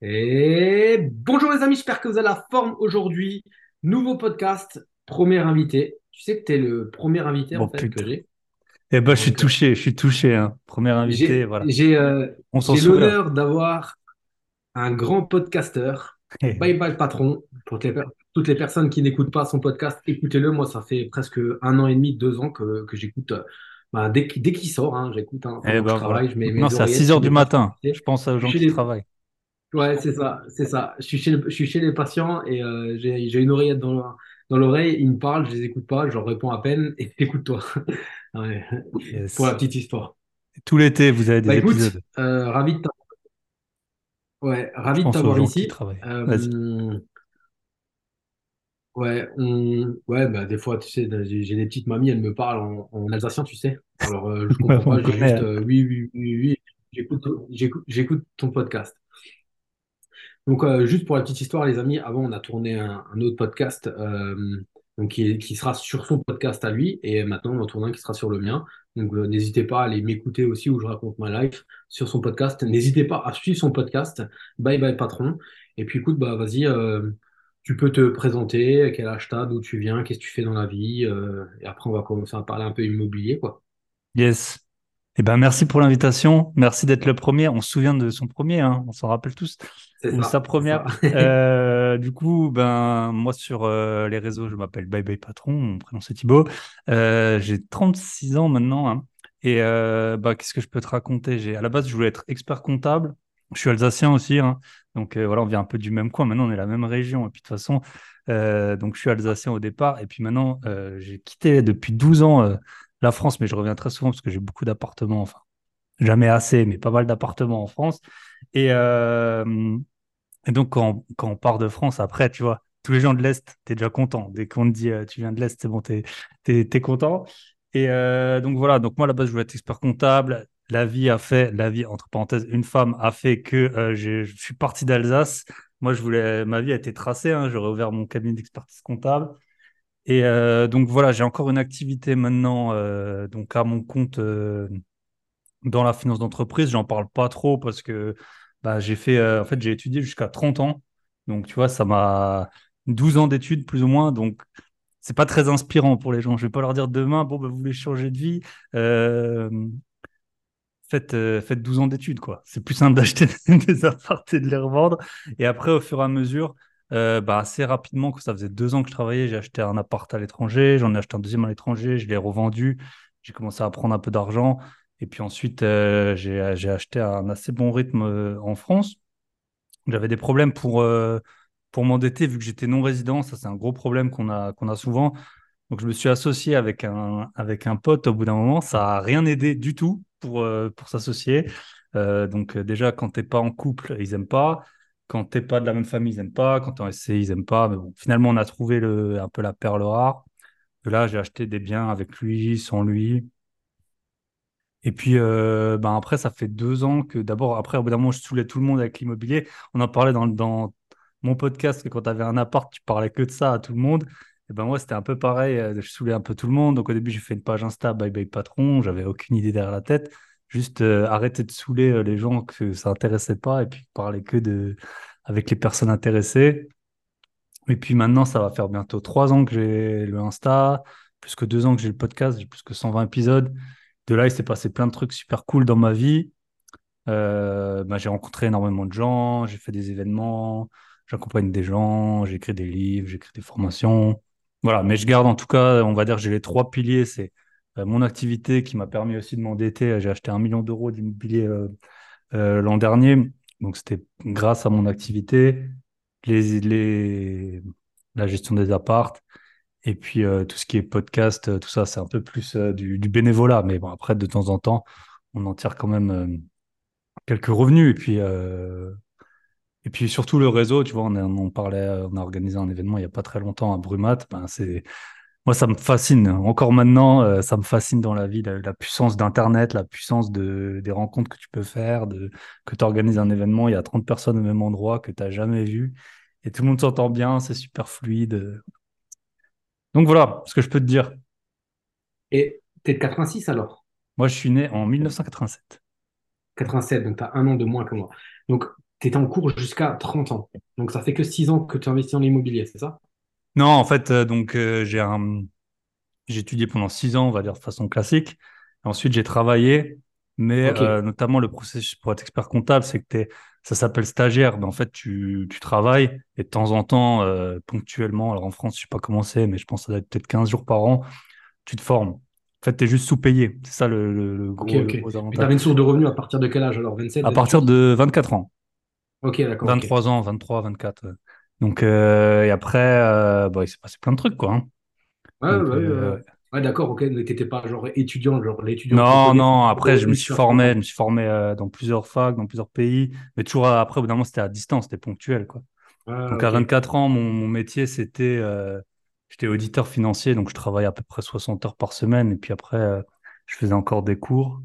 Et bonjour les amis, j'espère que vous avez la forme aujourd'hui. Nouveau podcast, premier invité. Tu sais que tu es le premier invité Bon, en fait que j'ai. Eh ben, je suis euh, touché, je suis touché, hein. Premier invité, voilà. j'ai euh, l'honneur d'avoir un grand podcasteur. Bye bye patron. Pour toutes les, per- toutes les personnes qui n'écoutent pas son podcast, écoutez-le. Moi, ça fait presque un an et demi, deux ans que, que j'écoute. euh, bah, dès qu'il dès qu'il sort, hein, j'écoute hein, Eh je ben, voilà. travaille. Je mets mes c'est à oreillettes 6 sur heures du matin. Je pense aux Je gens qui travaillent. Ouais, c'est ça, c'est ça. Je suis chez le- je suis chez les patients et euh, j'ai, j'ai une oreillette dans, l'oreille, ils me parlent, je les écoute pas, je leur réponds à peine et écoute-toi. Ouais. Pour la Yes. petite histoire. Tout l'été, vous avez Bah des écoute, épisodes. euh, ravi de t'a- ouais, Je ravi de pense aux t'avoir gens qui ici. travaillent. Vas-y. Euh, ouais, on- ouais, bah des fois, tu sais, j'ai j'ai des petites mamies, elles me parlent en, en alsacien, tu sais. Alors euh, je comprends On pas, connaît. juste hein. euh, oui, oui, oui, oui, j'écoute, j'écoute, j'écoute ton podcast. Donc, euh, juste pour la petite histoire, les amis, avant, on a tourné un, autre podcast euh, qui, sera sur son podcast à lui, et maintenant, on en tourne un qui sera sur le mien. Donc, euh, n'hésitez pas à aller m'écouter aussi où je raconte ma life sur son podcast. N'hésitez pas à suivre son podcast. Bye bye, patron. Et puis, écoute, bah, vas-y, tu peux te présenter, quel âge t'as, d'où tu viens, qu'est-ce que tu fais dans la vie, et après, on va commencer à parler un peu immobilier, quoi. Yes. Eh ben, merci pour l'invitation. Merci d'être le premier. On se souvient de son premier, hein. On s'en rappelle tous. Ou sa ça, ça. première. Euh, du coup, ben, moi, sur euh, les réseaux, je m'appelle Bye Bye Patron. Mon prénom, c'est Thibaut. Euh, j'ai 36 ans maintenant. hein. Et bah, qu'est-ce que je peux te raconter? J'ai, à la base, je voulais être expert comptable. Je suis alsacien aussi. hein. Donc, voilà, on vient un peu du même coin. Maintenant, on est la même région. Et puis, de toute façon, donc, je suis alsacien au départ. Et puis, maintenant, j'ai quitté depuis 12 ans la France, mais je reviens très souvent parce que j'ai beaucoup d'appartements. Enfin, jamais assez, mais pas mal d'appartements en France. Et, euh, et donc, quand, quand on part de France, après, tu vois, tous les gens de l'Est, t'es déjà content. Dès qu'on te dit euh, tu viens de l'Est, c'est bon, t'es, t'es content. Et euh, donc voilà, donc moi, à la base, je voulais être expert comptable. La vie a fait, la vie, entre parenthèses, une femme a fait que je suis parti d'Alsace. Moi, je voulais, ma vie a été tracée. hein. J'aurais ouvert mon cabinet d'expertise comptable. Et euh, donc voilà, j'ai encore une activité maintenant, euh, donc à mon compte. euh, dans la finance d'entreprise, j'en parle pas trop parce que bah, j'ai fait, en fait, j'ai étudié jusqu'à 30 ans. Donc, tu vois, ça m'a 12 ans d'études plus ou moins. Donc, c'est pas très inspirant pour les gens. Je vais pas leur dire demain, bon, bah, vous voulez changer de vie, faites, faites 12 ans d'études, quoi. C'est plus simple d'acheter des apparts et de les revendre. Et après, au fur et à mesure, euh, bah, assez rapidement, que ça faisait deux ans que je travaillais, j'ai acheté un appart à l'étranger, j'en ai acheté un deuxième à l'étranger, je l'ai revendu, j'ai commencé à prendre un peu d'argent. Et puis ensuite, euh, j'ai, acheté à un assez bon rythme euh, en France. J'avais des problèmes pour, euh, pour m'endetter vu que j'étais non résident. Ça, c'est un gros problème qu'on a, qu'on a souvent. Donc, je me suis associé avec un, avec un pote au bout d'un moment. Ça n'a rien aidé du tout pour, euh, pour s'associer. Donc, déjà, quand t'es pas en couple, ils aiment pas. Quand t'es pas de la même famille, ils aiment pas. Quand t'es en SCI, ils aiment pas. Mais bon, finalement, on a trouvé le, un peu la perle rare. Là, j'ai acheté des biens avec lui, sans lui. Et puis, euh, ben après, ça fait deux ans que d'abord, après, au bout d'un moment, je saoulais tout le monde avec l'immobilier. On en parlait dans, mon podcast quand tu avais un appart, tu parlais que de ça à tout le monde. Et ben moi, c'était un peu pareil. euh, Je saoulais un peu tout le monde. Donc, au début, j'ai fait une page Insta, bye bye patron. J'avais aucune idée derrière la tête. Juste euh, arrêter de saouler euh, les gens que ça intéressait pas et puis parler que de avec les personnes intéressées. Et puis maintenant, ça va faire bientôt trois ans que j'ai le Insta, plus que deux ans que j'ai le podcast, j'ai plus que 120 épisodes. De là, il s'est passé plein de trucs super cool dans ma vie. Euh, bah, j'ai rencontré énormément de gens, j'ai fait des événements, j'accompagne des gens, j'écris des livres, j'écris des formations. Voilà, mais je garde en tout cas, on va dire, j'ai les trois piliers. C'est mon activité qui m'a permis aussi de m'endetter. J'ai acheté un million d'euros d'immobilier euh, euh, l'an dernier. Donc, c'était grâce à mon activité, la gestion des apparts. Et puis, euh, tout ce qui est podcast, euh, tout ça, c'est un peu plus euh, du, bénévolat. Mais bon, après, de temps en temps, on en tire quand même euh, quelques revenus. Et puis, euh, et puis surtout le réseau, tu vois, on, a- parlait, euh, on a organisé un événement il n'y a pas très longtemps à Brumat. Ben, c'est, moi, ça me fascine. Encore maintenant, euh, ça me fascine dans la vie, la, la puissance d'Internet, la puissance de, des rencontres que tu peux faire, de, que tu organises un événement, il y a 30 personnes au même endroit que tu n'as jamais vu. Et tout le monde s'entend bien, c'est super fluide. Donc voilà ce que je peux te dire. Et t'es de 86 alors? Moi, je suis né en 1987. 87, donc tu as un an de moins que moi. Donc, tu étais en cours jusqu'à 30 ans. Donc, ça fait que 6 ans que tu investis en immobilier, c'est ça? Non, en fait, euh, donc euh, j'ai un... j'ai étudié pendant six ans, on va dire de façon classique. Ensuite, j'ai travaillé, mais euh, notamment le processus pour être expert comptable, c'est que t'es... ça s'appelle stagiaire. Mais en fait, tu, tu travailles et de temps en temps, ponctuellement, alors en France, je sais pas comment c'est, mais je pense que ça doit être peut-être 15 jours par an, tu te formes. En fait, tu es juste sous-payé. C'est ça le, le- le gros, le ok. gros Mais tu avais une source de revenus à partir de quel âge alors? 27, À partir 28? de 24 ans. Ok, d'accord, ok. 23 ans, 23, 24. Donc, euh, et après, euh, bah, il s'est passé plein de trucs, quoi. hein. Ouais, ouais, Donc, ouais, ouais. euh, Ouais, Ouais, d'accord, ok. Mais t'étais pas genre étudiant, genre l'étudiant non, non, après, je me suis à 30 formé, je me suis formé dans plusieurs facs, dans plusieurs pays, mais toujours après, au bout d'un moment, c'était à distance, c'était ponctuel, quoi. Ah, Donc, à ok. 24 ans, mon, mon métier, c'était, euh, j'étais auditeur financier, donc je travaillais à peu près 60 heures par semaine, et puis après, euh, je faisais encore des cours,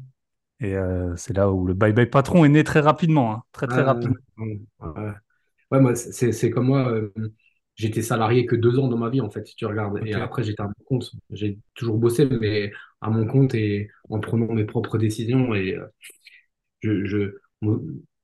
et euh, c'est là où le bye-bye patron est né très rapidement, hein, très, très Ah, rapidement. Ouais, moi, c'est c'est comme moi. euh, j'étais salarié que deux ans dans ma vie, en fait, si tu regardes. Et après, j'étais à mon compte. J'ai toujours bossé, mais à mon compte et en prenant mes propres décisions. Et euh, je,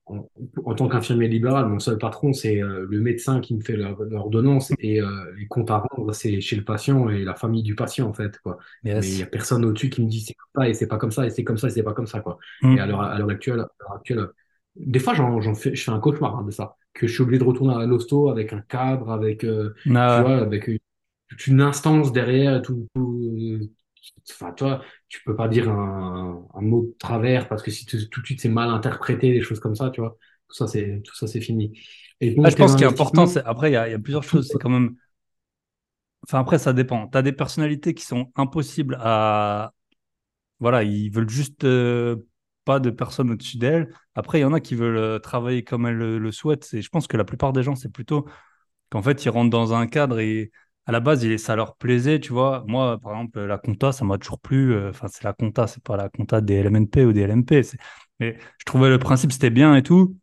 en, en tant qu'infirmier libéral, mon seul patron, c'est euh, le médecin qui me fait l'ordonnance et euh, les comptes à rendre, c'est chez le patient et la famille du patient, en fait, quoi. Mais il n'y a personne au-dessus qui me dit c'est comme ça et c'est pas comme ça et c'est comme ça et c'est pas comme ça, quoi. Et à l'heure Hmm. actuelle, à l'heure actuelle, des fois, j'en, fais, je fais un cauchemar hein, de ça, que je suis obligé de retourner à l'hosto avec un cadre, avec, euh, tu Ah ouais. vois, avec une, toute une instance derrière, tout, tout- enfin, toi, tu peux pas dire un, un mot de travers parce que si tu- tout de suite c'est mal interprété, des choses comme ça, tu vois, tout ça c'est, tout ça c'est fini. Et Ah, je pense qu'il est important, c'est... après, il y a, il y a plusieurs choses. C'est quand même. Enfin, après, ça dépend. Tu as des personnalités qui sont impossibles à. Voilà, ils veulent juste euh, pas de personnes au-dessus d'elles. Après, il y en a qui veulent euh, travailler comme elles le, souhaitent. Et je pense que la plupart des gens, c'est plutôt qu'en fait, ils rentrent dans un cadre et à la base, ça leur plaisait, tu vois. Moi, par exemple, la compta, ça m'a toujours plu. Euh, Enfin, c'est la compta, c'est pas la compta des LMNP ou des LMP. Mais je trouvais le principe, c'était bien et tout.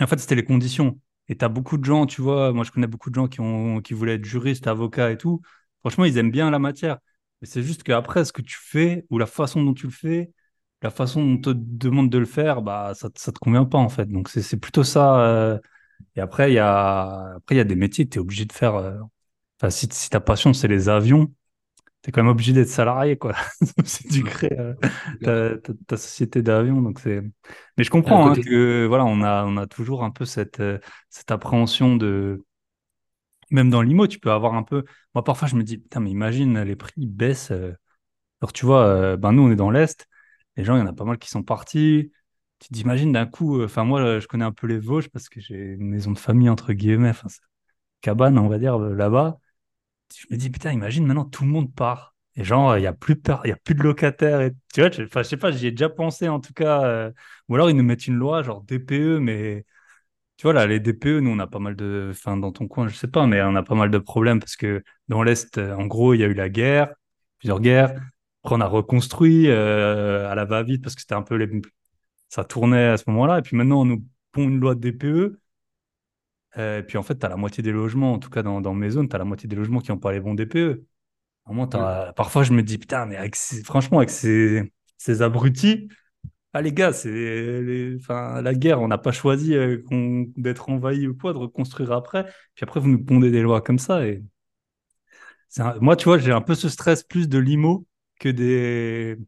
En fait, c'était les conditions. Et tu as beaucoup de gens, tu vois, moi je connais beaucoup de gens qui, ont, qui voulaient être juristes, avocats et tout. Franchement, ils aiment bien la matière. Mais c'est juste qu'après, ce que tu fais, ou la façon dont tu le fais, la façon dont on te demande de le faire, bah, ça, ça te convient pas en fait. Donc c'est plutôt ça. euh. Et après, il y a, après, il y a des métiers que tu es obligé de faire. euh. Enfin, si, si ta passion, c'est les avions, tu es quand même obligé d'être salarié, quoi. Si tu crées euh, ta, ta- ta société d'avions. Donc c'est... Mais je comprends hein, que voilà, on a, on a toujours un peu cette, cette appréhension de. Même dans l'IMO, tu peux avoir un peu. Moi, parfois, je me dis, putain, mais imagine, les prix baissent. Alors, tu vois, ben, nous, on est dans l'Est. Les gens, il y en a pas mal qui sont partis. Tu t'imagines d'un coup. euh, Enfin, moi, je connais un peu les Vosges parce que j'ai une maison de famille, entre guillemets. Enfin, cabane, on va dire, euh, là-bas. Je me dis, putain, imagine maintenant tout le monde part. Et genre, il n'y a plus y a plus de locataires. Et, tu vois, je, enfin, sais pas, j'y ai déjà pensé en tout cas. euh, ou alors ils nous mettent une loi, genre DPE, mais tu vois, là, les DPE, nous, on a pas mal de. Enfin, dans ton coin, je sais pas, mais on a pas mal de problèmes parce que dans l'Est, en gros, il y a eu la guerre, plusieurs guerres. Après, on a reconstruit euh, à la va-vite parce que c'était un peu les... ça tournait à ce moment-là. Et puis maintenant, on nous pond une loi de DPE. euh, et puis en fait, tu as la moitié des logements, en tout cas dans, dans mes zones, tu as la moitié des logements qui n'ont pas les bons DPE. Ouais, Parfois, je me dis, putain, mais avec ces- franchement, avec ces, ces abrutis, ah les gars, c'est les- enfin, la guerre, on n'a pas choisi euh, d'être envahi ou quoi, de reconstruire après. Puis après, vous nous pondez des lois comme ça. Et un- Moi, tu vois, j'ai un peu ce stress plus de l'IMO que des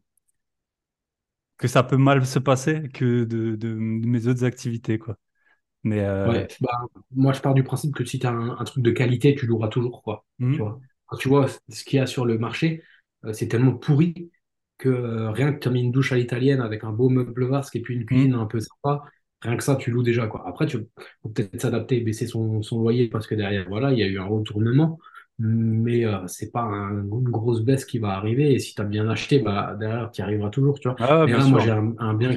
que ça peut mal se passer que de, de, de mes autres activités, quoi. Mais euh, ouais, bah, moi je pars du principe que si tu as un, un truc de qualité, tu l'auras toujours, quoi. Tu hmm, vois, Quand tu vois ce qu'il y a sur le marché, euh, c'est tellement pourri que euh, rien que tu as mis une douche à l'italienne avec un beau meuble vasque et puis une cuisine hmm. un peu sympa, rien que ça, tu loues déjà, quoi. Après, tu faut peut-être s'adapter baisser son, son loyer parce que derrière, voilà, il y a eu un retournement. Mais euh, c'est pas un- une grosse baisse qui va arriver. Et si tu as bien acheté, bah, derrière, tu y arriveras toujours, tu vois. Ah, là, moi, j'ai un, un bien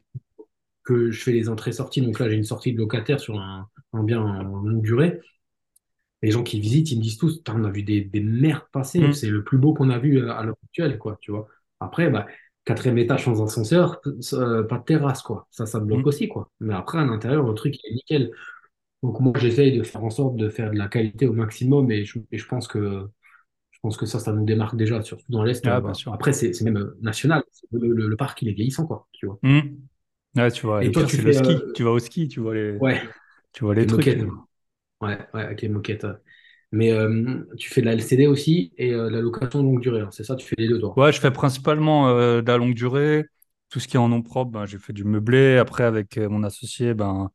que je fais les entrées-sorties. Donc là, j'ai une sortie de locataire sur un, un bien en longue durée. Les gens qui visitent, ils me disent tous, on a vu des, des merdes passer. Hmm. C'est le plus beau qu'on a vu euh, à l'heure actuelle, quoi, tu vois. Après, bah, quatrième étage sans ascenseur, euh, pas de terrasse, quoi. Ça, ça bloque Hmm. aussi, quoi. Mais après, à l'intérieur, le truc il est nickel. Donc moi, j'essaye de faire en sorte de faire de la qualité au maximum et je, et je pense que je pense que ça, ça nous démarque déjà, surtout dans l'Est. euh, Ah, bah. sûr. Après, c'est c'est même euh, national. Le, le- le parc, il est vieillissant, quoi, tu vois. Hmm. Ouais, tu vois, Et toi, tu c'est le fais... ski. euh, Tu vas au ski, tu vois les. ouais. Tu vois les, Les trucs. moquettes. Ouais, ouais, avec les moquettes. Mais euh, tu fais de la LCD aussi et euh, de la location longue durée. hein. C'est ça, tu fais les deux, toi. Ouais, je fais principalement euh, de la longue durée. Tout ce qui est en nom propre, ben, j'ai fait du meublé. Après, avec euh, mon associé, ben,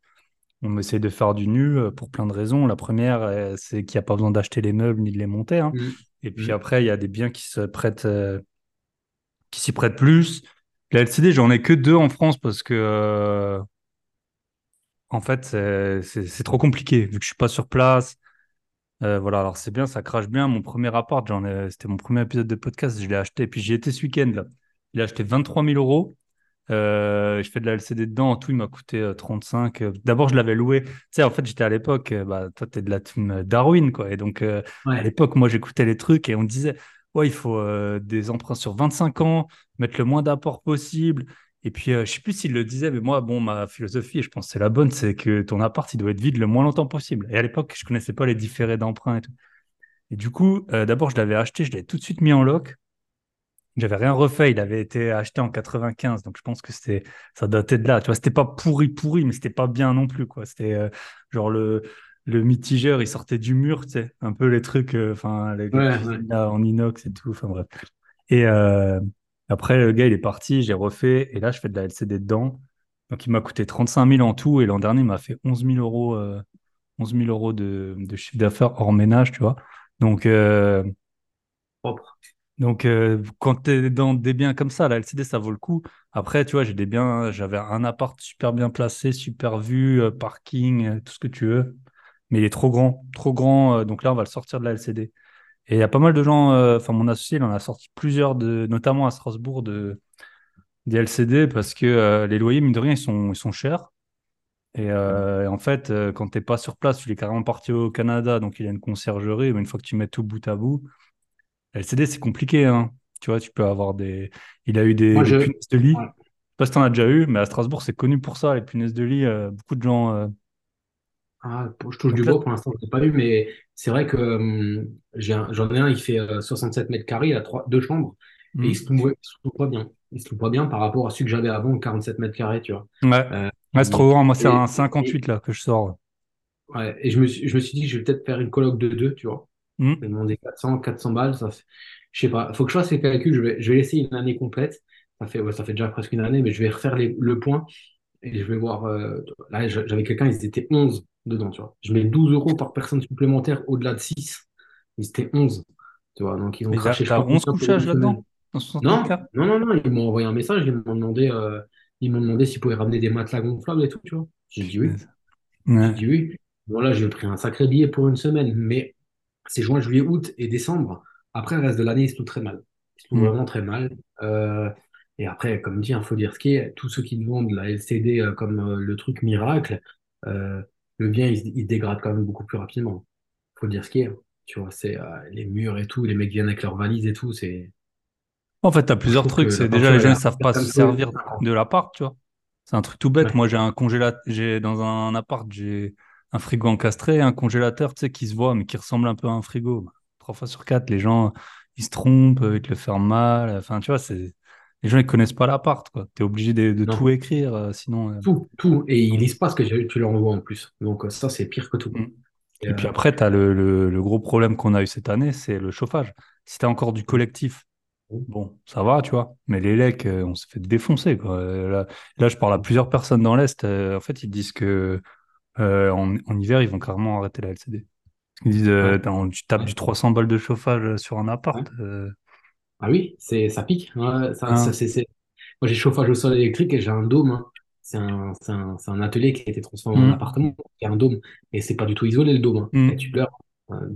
on essaie de faire du nu euh, pour plein de raisons. La première, euh, c'est qu'il n'y a pas besoin d'acheter les meubles ni de les monter. hein. Mm. Et puis Mm. après, il y a des biens qui se prêtent, euh, qui s'y prêtent plus. La LCD, j'en ai que deux en France parce que, euh, en fait, c'est trop compliqué vu que je suis pas sur place. Euh, voilà, alors c'est bien, ça crache bien. Mon premier appart, j'en ai, c'était mon premier épisode de podcast, je l'ai acheté. Et puis j'y étais ce week-end là. Il a acheté 23 000 euros. Euh, je fais de la LCD dedans. En tout, il m'a coûté euh, 35. Euh, D'abord, je l'avais loué. Tu sais, en fait, j'étais à l'époque, euh, bah, toi, t'es de la team Darwin, quoi. Et donc, euh, à l'époque, moi, j'écoutais les trucs et on me disait, ouais, il faut euh, des emprunts sur 25 ans, mettre le moins d'apport possible. Et puis, euh, je sais plus s'il le disait, mais moi, bon, ma philosophie, et je pense que c'est la bonne, c'est que ton appart, il doit être vide le moins longtemps possible. Et à l'époque, je connaissais pas les différés d'emprunt et tout. Et du coup, euh, d'abord, je l'avais acheté, je l'avais tout de suite mis en loc. J'avais rien refait, il avait été acheté en 95, donc je pense que c'était, ça datait de là. Tu vois, c'était pas pourri pourri, mais c'était pas bien non plus, quoi. C'était euh, genre le, le mitigeur, il sortait du mur, tu sais, un peu les trucs, euh, enfin les, les ouais, ouais. cuisines là, en inox et tout, enfin bref. Et euh, après, le gars, il est parti, j'ai refait, et là, je fais de la LCD dedans. Donc, il m'a coûté 35 000 en tout, et l'an dernier, il m'a fait 11 000 euros, euh, 11 000 euros de, de chiffre d'affaires hors ménage, tu vois. Donc, Propre. Donc euh, quand tu es dans des biens comme ça, la LCD, ça vaut le coup. Après, tu vois, j'ai des biens, j'avais un appart super bien placé, super vue, euh, parking, euh, tout ce que tu veux. Mais il est trop grand, trop grand. donc là, on va le sortir de la LCD. Et il y a pas mal de gens, enfin, mon associé, il en a sorti plusieurs, de, notamment à Strasbourg, de, des LCD parce que les loyers, mine de rien, ils sont, ils sont chers. Et, euh, en fait, quand t'es pas sur place, tu es carrément parti au Canada, donc il y a une conciergerie, mais une fois que tu mets tout bout à bout, LCD, c'est compliqué, hein. Tu vois, tu peux avoir des. Il a eu des, Moi, des je. punaises de lit. Je ouais. sais pas si t'en as déjà eu, mais à Strasbourg, c'est connu pour ça, les punaises de lit. euh, beaucoup de gens. euh, Ah, je touche du Donc bois pour l'instant, je l'ai pas eu, mais c'est vrai que hum, j'en ai un, il fait euh, 67 mètres carrés, il a trois, deux chambres, et il se trouve, il se trouve pas bien. Il se trouve pas bien par rapport à celui que j'avais avant, 47 mètres carrés, tu vois. Ouais. Euh, Ouais, c'est trop grand. Moi, c'est un et, et, 58 là que je sors. ouais, et je me suis, je me suis dit que je vais peut-être faire une coloc de deux, tu vois. Hmm. Je vais demander 400, 400 balles, ça fait- je sais pas. Faut que je fasse les calculs, je vais, je vais laisser une année complète. Ça fait, ouais, ça fait déjà presque une année, mais je vais refaire les- le point et je vais voir. euh, là, j'avais quelqu'un, ils étaient 11 dedans, tu vois. Je mets 12 euros par personne supplémentaire au-delà de 6. Ils étaient 11, tu vois. Donc, ils ont Mais craché, je t'as crois, 11 combien pour couchages là-dedans, dans 60 mètres Non, non, non, non, ils m'ont envoyé un message, ils m'ont demandé, euh, ils m'ont demandé s'ils pouvaient ramener des matelas gonflables et tout, tu vois. J'ai dit oui. Punaise. J'ai Ouais. dit oui. Bon, là, j'ai pris un sacré billet pour une semaine, mais c'est juin, juillet, août et décembre. Après, le reste de l'année, il se trouve très mal. Il se trouve vraiment très mal. Euh, et après, comme dit, il faut dire ce qui est. Tous ceux qui vendent la LCD euh, comme euh, le truc miracle, le bien, il, il dégrade quand même beaucoup plus rapidement. faut dire ce qui est. Tu vois, c'est les murs et tout, les mecs viennent avec leurs valises et tout. C'est, En fait, t'as je plusieurs trucs. C'est déjà les gens à savent pas se 50 euros. servir de l'appart, tu vois. C'est un truc tout bête. Ouais. Moi, j'ai un congélateur, j'ai dans un appart, j'ai un frigo encastré, un congélateur, tu sais, qui se voit, mais qui ressemble un peu à un frigo. Trois fois sur quatre, les gens, ils se trompent, ils te le ferment mal. Enfin, tu vois, c'est les gens, ils connaissent pas l'appart, quoi. T'es obligé de, de tout écrire, euh, sinon. euh, tout, tout. Et ils lisent pas ce que tu tu leur envoies en plus. Donc, euh, ça, c'est pire que tout. mm. Et, Et puis après, tu as le, le- le gros problème qu'on a eu cette année, c'est le chauffage. Si tu as encore du collectif, bon, ça va, tu vois. Mais les lecs, on s'est fait défoncer, quoi. Là, là, je parle à plusieurs personnes dans l'Est. en fait, ils disent que euh, en, en hiver, ils vont carrément arrêter la LCD. Ils disent, euh, ouais, tu tapes ouais, du 300 balles de chauffage sur un appart. euh, Ah oui, c'est, ça pique. Ça, hein, c'est- Moi, j'ai chauffage au sol électrique et j'ai un dôme. hein. C'est un, atelier qui a été transformé en hum, appartement. Il y a un dôme. Et c'est pas du tout isolé, le dôme. hein. Et tu pleures.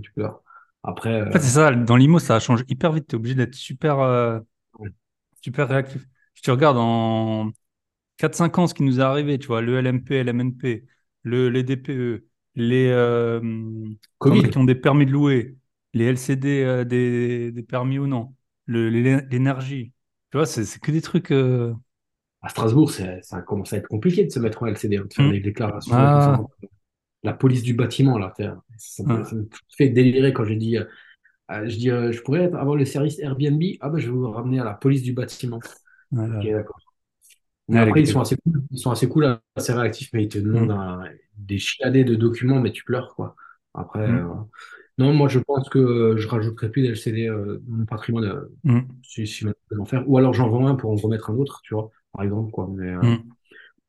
Tu pleures. Après, En fait, c'est ça, dans l'IMO, ça change hyper vite. Tu es obligé d'être super, super réactif. Si tu regardes en, 4-5 ans, ce qui nous est arrivé, tu vois, le LMP, LMNP, le, les DPE, les, euh, qui ont des permis de louer, les LCD, euh, des, des permis ou non, l'énergie. Tu vois, c'est que des trucs. euh, À Strasbourg, ça commence à être compliqué de se mettre en LCD, hein, de faire hmm. des déclarations ça. Ah, La police du bâtiment, là. Ça me, ça ah, me fait délirer quand j'ai dit, euh, je dis, je pourrais avoir le service Airbnb. Ah ben, je vais vous ramener à la police du bâtiment. Ok, d'accord. Mais après, ils sont assez cool. Ils sont assez cool, assez réactifs, mais ils te demandent hmm. un, des chiadés de documents, mais tu pleures, quoi. Après, Mm. euh, non, moi, je pense que je rajouterai plus d'LCD euh, dans mon patrimoine euh, Mm. si, si en faire. Ou alors j'en vends un pour en remettre un autre, tu vois, par exemple, quoi. Mais euh, Mm.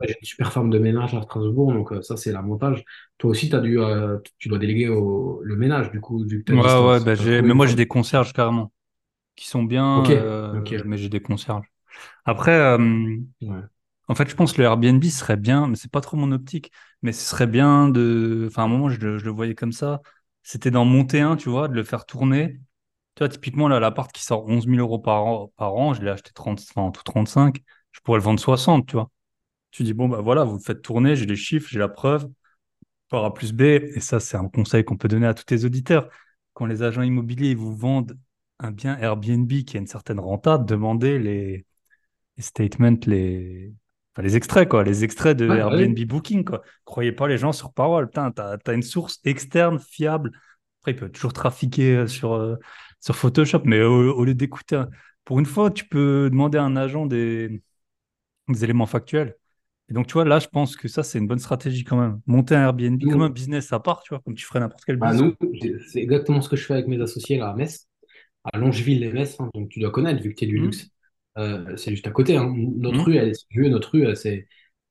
j'ai une super femme de ménage à Strasbourg, donc ça, c'est l'avantage. Toi aussi, dû, euh, tu dois déléguer au, le ménage, du coup, vu que as Ouais, ouais, bah mais moi j'ai des concierges carrément, qui sont bien, Ok, ok, euh, mais j'ai des concierges. Après, euh, ouais. en fait, je pense que le Airbnb serait bien, mais c'est pas trop mon optique, mais ce serait bien de... Enfin, à un moment, je le, je le voyais comme ça, c'était d'en monter un, tu vois, de le faire tourner. Tu vois, typiquement, là, l'appart qui sort onze mille euros par an, par an, je l'ai acheté 30, enfin, en tout 35, je pourrais le vendre 60, tu vois. Tu dis, bon, bah voilà, vous le faites tourner, j'ai les chiffres, j'ai la preuve, par A plus B, et ça, c'est un conseil qu'on peut donner à tous les auditeurs. Quand les agents immobiliers vous vendent un bien Airbnb qui a une certaine renta, demandez les, les statements, les, enfin, les extraits, quoi, les extraits de bah Airbnb oui. Booking, quoi. Croyez pas les gens sur parole. Putain, t'as, t'as une source externe, fiable. Après, il peut toujours trafiquer euh, sur, euh, sur Photoshop, mais au, au lieu d'écouter, un- pour une fois, tu peux demander à un agent des, des éléments factuels. Et donc, tu vois, là, je pense que ça, c'est une bonne stratégie quand même. Monter un Airbnb comme un business à part, tu vois, comme tu ferais n'importe quel bah business. c'est exactement ce que je fais avec mes associés là à Metz, à Longeville-les-Metz, hein, donc tu dois connaître vu que tu es du Hmm luxe. Euh, c'est juste à côté. hein. Notre Hmm rue, elle notre rue, euh, c'est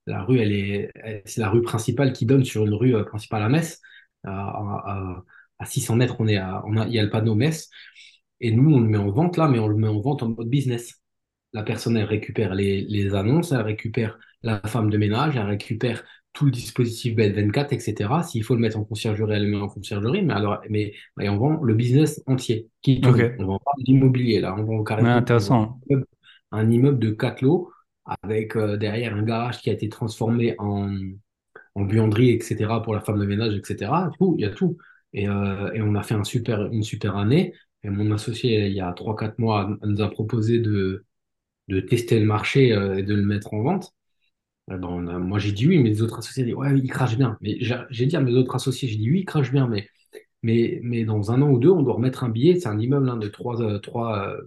la rue, elle est, c'est la rue principale qui donne sur une rue euh, principale à Metz. À, à, à 600 mètres, on est à, on a, il y a le panneau Metz. Et nous, on le met en vente là, mais on le met en vente en mode business. La personne, elle récupère les, les annonces, elle récupère la femme de ménage, elle récupère tout le dispositif BED24, etc. S'il faut le mettre en conciergerie, elle le met en conciergerie, mais alors, mais, on vend le business entier qui tourne. Ok. On vend pas d'immobilier, là, on vend Ouais, carrément on vend intéressant. Un immeuble, de 4 lots avec euh, derrière un garage qui a été transformé en, en buanderie, etc. pour la femme de ménage, etc. Il y a tout. Et, euh, et on a fait un super, une super année. Et mon associé, il y a trois quatre mois, nous a proposé de, de tester le marché euh, et de le mettre en vente. Eh ben, moi, j'ai dit oui, mais les autres associés dit ouais, il crache bien. Mais j'ai dit à mes autres associés, j'ai dit oui, il crache bien, mais, mais, mais dans un an ou deux, on doit remettre un billet. C'est un immeuble hein, de trois, euh, trois, euh,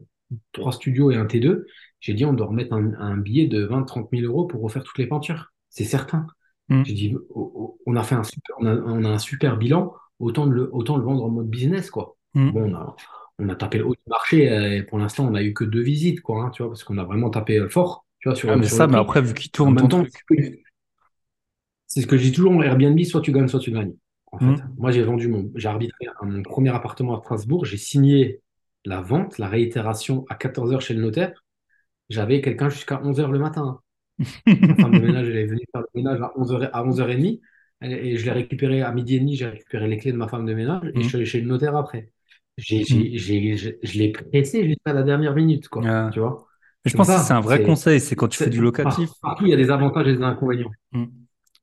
trois studios et un T2. J'ai dit on doit remettre un, un billet de 20-30 000 euros pour refaire toutes les peintures. C'est certain. Hmm. J'ai dit on a fait un super, on a, on a un super bilan, autant, de le, autant le vendre en mode business, quoi. Hmm. Bon, on a, on a tapé le haut du marché euh, et pour l'instant, on n'a eu que deux visites, quoi, hein, tu vois, parce qu'on a vraiment tapé euh, fort, tu vois, Ah, sur, mais sur ça, mais après, vu qu'il tourne c'est ce que je dis toujours en Airbnb, soit tu gagnes, soit tu gagnes. En fait, Hmm. moi, j'ai vendu mon, j'ai arbitré mon premier appartement à Strasbourg, j'ai signé la vente, la réitération à 14 heures chez le notaire. J'avais quelqu'un jusqu'à 11 heures le matin. Ma femme de ménage, elle est venue faire le ménage à 11h, à 11h30. Et je l'ai récupéré à midi et demi, j'ai récupéré les clés de ma femme de ménage et je suis allé chez le notaire après. J'ai, Hmm. j'ai, j'ai- je je l'ai pressé jusqu'à la dernière minute, quoi. Euh, Tu vois? je C'est pense que c'est un vrai C'est, conseil, c'est quand tu fais du locatif. par- partout, il y a des avantages et des inconvénients. Hmm.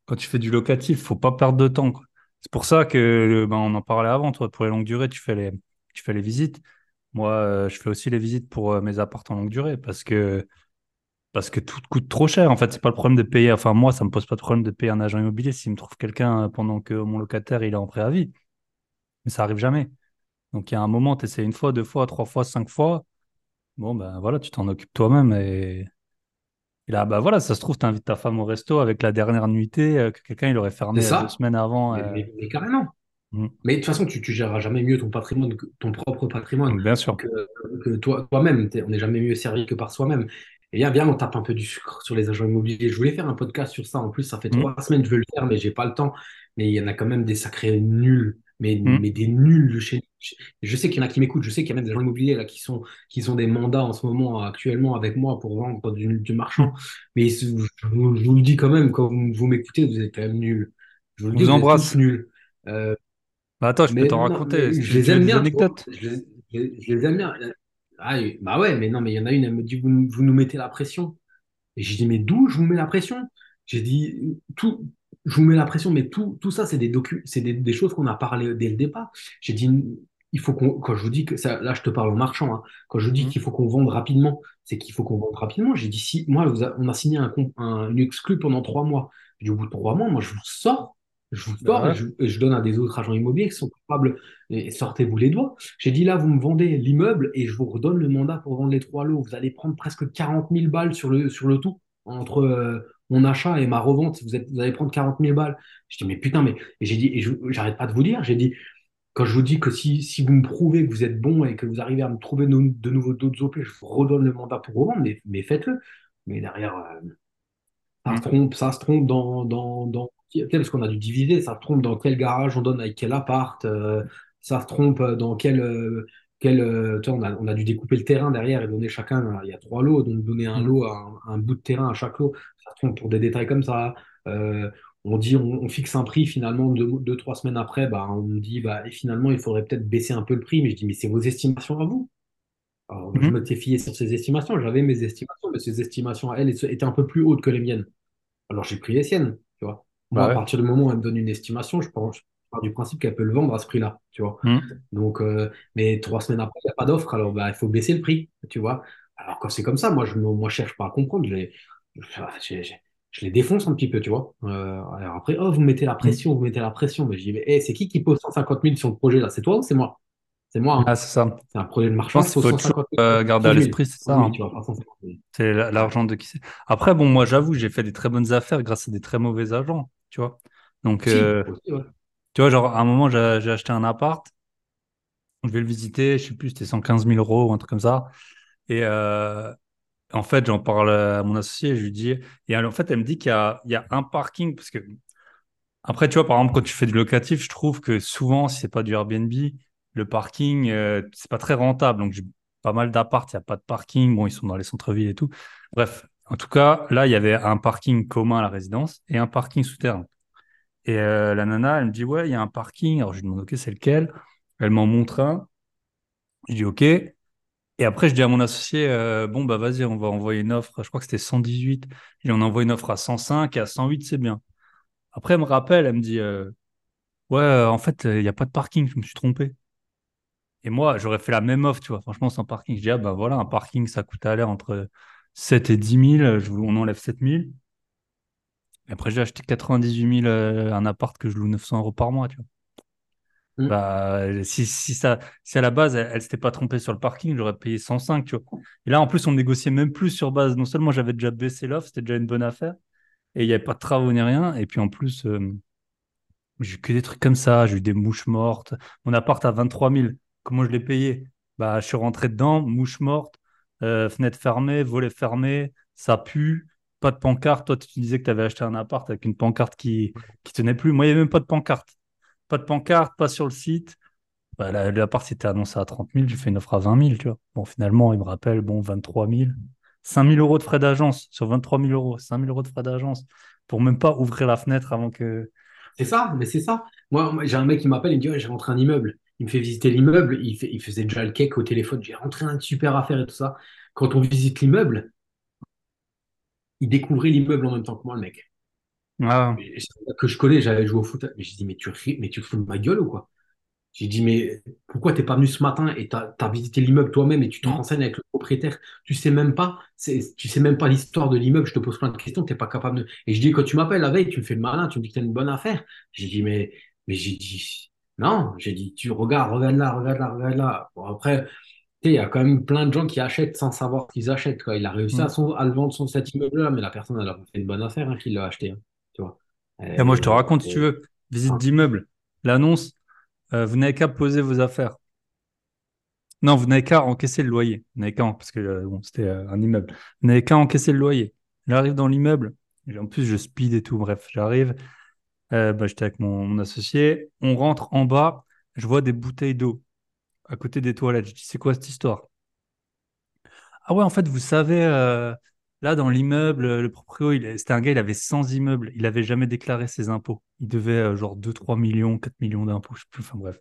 Quand tu fais du locatif, faut pas perdre de temps, quoi. C'est pour ça que, ben, on en parlait avant, toi, pour les longues durées, tu fais les, tu fais les visites. Moi, euh, je fais aussi les visites pour euh, mes appartements en longue durée parce que, parce que tout coûte trop cher. En fait, c'est pas le problème de payer. Enfin, moi, ça me pose pas de problème de payer un agent immobilier s'il me trouve quelqu'un euh, pendant que mon locataire, il est en préavis. Mais ça arrive jamais. Donc, il y a un moment, tu essaies une fois, deux fois, trois fois, cinq fois. Bon, ben voilà, tu t'en occupes toi-même et, et là, bah voilà, ça se trouve, tu invites ta femme au resto avec la dernière nuitée euh, que quelqu'un il aurait fermé deux semaines avant. Mais, euh. mais- mais carrément. Mm. Mais de toute façon, tu, tu géreras jamais mieux ton patrimoine que ton propre patrimoine bien sûr. que, que toi, toi-même. T'es- on n'est jamais mieux servi que par soi-même. Et bien, bien, on tape un peu du sucre sur les agents immobiliers. Je voulais faire un podcast sur ça. En plus, ça fait Mm. trois semaines que je veux le faire, mais j'ai pas le temps. Mais il y en a quand même des sacrés nuls. Mais, Mm. mais des nuls de chez Je sais qu'il y en a qui m'écoutent. Je sais qu'il y a même des agents immobiliers là, qui sont, qui ont des mandats en ce moment, actuellement, avec moi pour vendre du, du marchand. Mais je vous, je vous le dis quand même, quand vous, m'écoutez, vous êtes quand même nuls. Je vous le dis, vous vous êtes tous embrasse. nuls. Euh, Bah, attends, je peux mais t'en non, raconter. je les aime bien, anecdotes? Je les, je aime bien. Ah, bah ouais, mais non, mais il y en a une, elle me dit, vous, nous- vous nous mettez la pression. Et j'ai dit, mais d'où je vous mets la pression? J'ai dit, tout, je vous mets la pression, mais tout, tout ça, c'est des docu, des, des choses qu'on a parlé dès le départ. J'ai dit, il faut qu'on, quand je vous dis que ça, là, je te parle en marchand, hein. quand je vous dis Mm. qu'il faut qu'on vende rapidement, c'est qu'il faut qu'on vende rapidement. J'ai dit, si, moi, vous a- on a signé un, un- une exclue pendant trois mois. Dit, au bout de trois mois, moi, je vous sors. Je vous Bah sors et ouais. je, je donne à des autres agents immobiliers qui sont capables, et sortez-vous les doigts. J'ai dit là, vous me vendez l'immeuble et je vous redonne le mandat pour vendre les trois lots. Vous allez prendre presque 40 000 balles sur le, sur le tout, entre, euh, mon achat et ma revente, vous, êtes, vous allez prendre 40 000 balles. Je dis, mais putain, mais j'ai dit, et j'arrête pas de vous dire, j'ai dit, quand je vous dis que si, si vous me prouvez que vous êtes bon et que vous arrivez à me trouver de nouveau d'autres OP, je vous redonne le mandat pour revendre, mais, mais faites-le. Mais derrière, euh, ça, se trompe, ça se trompe dans, dans, dans parce qu'on a dû diviser, ça se trompe dans quel garage on donne avec quel appart, euh, ça se trompe dans quel, euh, quel on a, on a dû découper le terrain derrière et donner chacun, il y a trois lots, donc donner un mm. lot à un, bout de terrain à chaque lot, ça se trompe pour des détails comme ça on dit, on, fixe un prix finalement deux, trois semaines après, bah, on me dit, bah, et finalement, il faudrait peut-être baisser un peu le prix, mais je dis, mais c'est vos estimations à vous. Alors, je mhm. me suis fié sur ces estimations, j'avais mes estimations, mais ces estimations, elles, étaient un peu plus hautes que les miennes. Alors, j'ai pris les siennes, Moi, à partir du moment où elle me donne une estimation, je pars, du principe qu'elle peut le vendre à ce prix-là, tu vois. Mhm. Donc, euh, mais trois semaines après, il n'y a pas d'offre, alors bah, il faut baisser le prix, tu vois. Alors, quand c'est comme ça, moi, je ne cherche pas à comprendre. J'ai, je les défonce un petit peu, tu vois. Euh, alors après, oh, vous mettez la pression, vous mettez la pression. Mais je dis, mais hey, c'est qui qui pose 150 000 sur le projet là? C'est toi ou c'est moi? C'est moi. Hein. Ah, c'est ça. C'est un projet de marchand. Je pense qu'il faut euh, garder à l'esprit, c'est ça. Hein. C'est l'argent de qui c'est. Après, bon, moi, j'avoue, j'ai fait des très bonnes affaires grâce à des très mauvais agents, tu vois. Donc, euh, tu vois, genre, à un moment, j'ai acheté un appart. Je vais le visiter, je sais plus, c'était 115 000 euros ou un truc comme ça. Et, euh, en fait, j'en parle à mon associé, je lui dis, et en fait, elle me dit qu'il y, a, un parking, parce que après, tu vois, par exemple, quand tu fais du locatif, je trouve que souvent, si c'est pas du Airbnb, le parking, euh, c'est pas très rentable. Donc, j'ai pas mal d'appart, il n'y a pas de parking. Bon, ils sont dans les centres-villes et tout. Bref, en tout cas, là, il y avait un parking commun à la résidence et un parking souterrain. Et euh, la nana, elle me dit, ouais, il y a un parking. Alors, je lui demande, OK, c'est lequel? Elle m'en montre un. Je dis, OK. Et après, je dis à mon associé, euh, bon, bah vas-y, on va envoyer une offre. Je crois que c'était 118. Et on envoie une offre à 105 et à 108, c'est bien. Après, elle me rappelle, elle me dit, euh, ouais, en fait, il n'y a pas de parking, je me suis trompé. Et moi, j'aurais fait la même offre, tu vois, franchement, sans parking. Je dis, ah bah voilà, un parking, ça coûte à l'air entre 7 et 10 000. Je, on enlève 7 000. Et après, j'ai acheté 98 000 un appart que je loue 900 euros par mois, tu vois. Mm. Bah, si, si, ça, si à la base, elle, ne s'était pas trompée sur le parking, j'aurais payé 105, tu vois. Et là, en plus, on négociait même plus sur base. Non seulement j'avais déjà baissé l'offre, c'était déjà une bonne affaire, et il n'y avait pas de travaux ni rien. Et puis en plus, euh, j'ai eu que des trucs comme ça. J'ai eu des mouches mortes. Mon appart à 23 000. Comment je l'ai payé? Bah, Je suis rentré dedans, mouches mortes, euh, fenêtre fermée, volet fermé, ça pue. Pas de pancarte. Toi, tu disais que tu avais acheté un appart avec une pancarte qui qui tenait plus. Moi, il n'y avait même pas de pancarte. Pas de pancarte, pas sur le site. Bah, L'appart était annoncé à 30 000, j'ai fait une offre à 20 000, tu vois. Bon, finalement, il me rappelle, bon, 23 000. 5 000 euros de frais d'agence sur 23 000 euros. 5 000 euros de frais d'agence pour même pas ouvrir la fenêtre avant que. C'est ça, mais c'est ça. Moi, j'ai un mec qui m'appelle, il me dit J'ai rentré un immeuble. Il me fait visiter l'immeuble. Il, il faisait déjà le cake au téléphone. J'ai rentré un super affaire et tout ça. Quand on visite l'immeuble, il découvrait l'immeuble en même temps que moi, le mec. Ah. Que je connais, j'avais joué au foot. Mais j'ai dit, mais tu, mais tu fous de ma gueule ou quoi? J'ai dit, mais pourquoi t'es pas venu ce matin et tu as, visité l'immeuble toi-même et tu te mmh. renseignes avec le propriétaire? Tu sais même pas, tu sais même pas l'histoire de l'immeuble, je te pose plein de questions, t'es pas capable de. Et je dis, quand tu m'appelles la veille, tu me fais le malin, tu me dis que t'as une bonne affaire. J'ai dit, mais, mais j'ai dit, non, j'ai dit, tu regardes, regarde là, regarde là, regarde là. Bon, après, il y a quand même plein de gens qui achètent sans savoir qu'ils achètent. Quoi. Il a réussi à, mmh. son, à le vendre son cet immeuble-là, mais la personne, elle a fait une bonne affaire hein, qu'il l'a acheté. Hein. Et moi, je te raconte, si tu veux, visite d'immeuble, l'annonce, euh, vous n'avez qu'à poser vos affaires. Non, vous n'avez qu'à encaisser le loyer. Vous n'avez qu'à, parce que euh, bon, c'était euh, un immeuble. Vous n'avez qu'à encaisser le loyer. J'arrive dans l'immeuble. En plus, je speed et tout. Bref, j'arrive. Bah, j'étais avec mon, associé. On rentre en bas. Je vois des bouteilles d'eau à côté des toilettes. Je dis, c'est quoi cette histoire? Ah ouais, en fait, vous savez, Là, dans l'immeuble, le proprio, c'était un gars, il avait 100 immeubles. Il n'avait jamais déclaré ses impôts. Il devait euh, genre 2, 3 millions, 4 millions d'impôts, je sais plus. Enfin bref.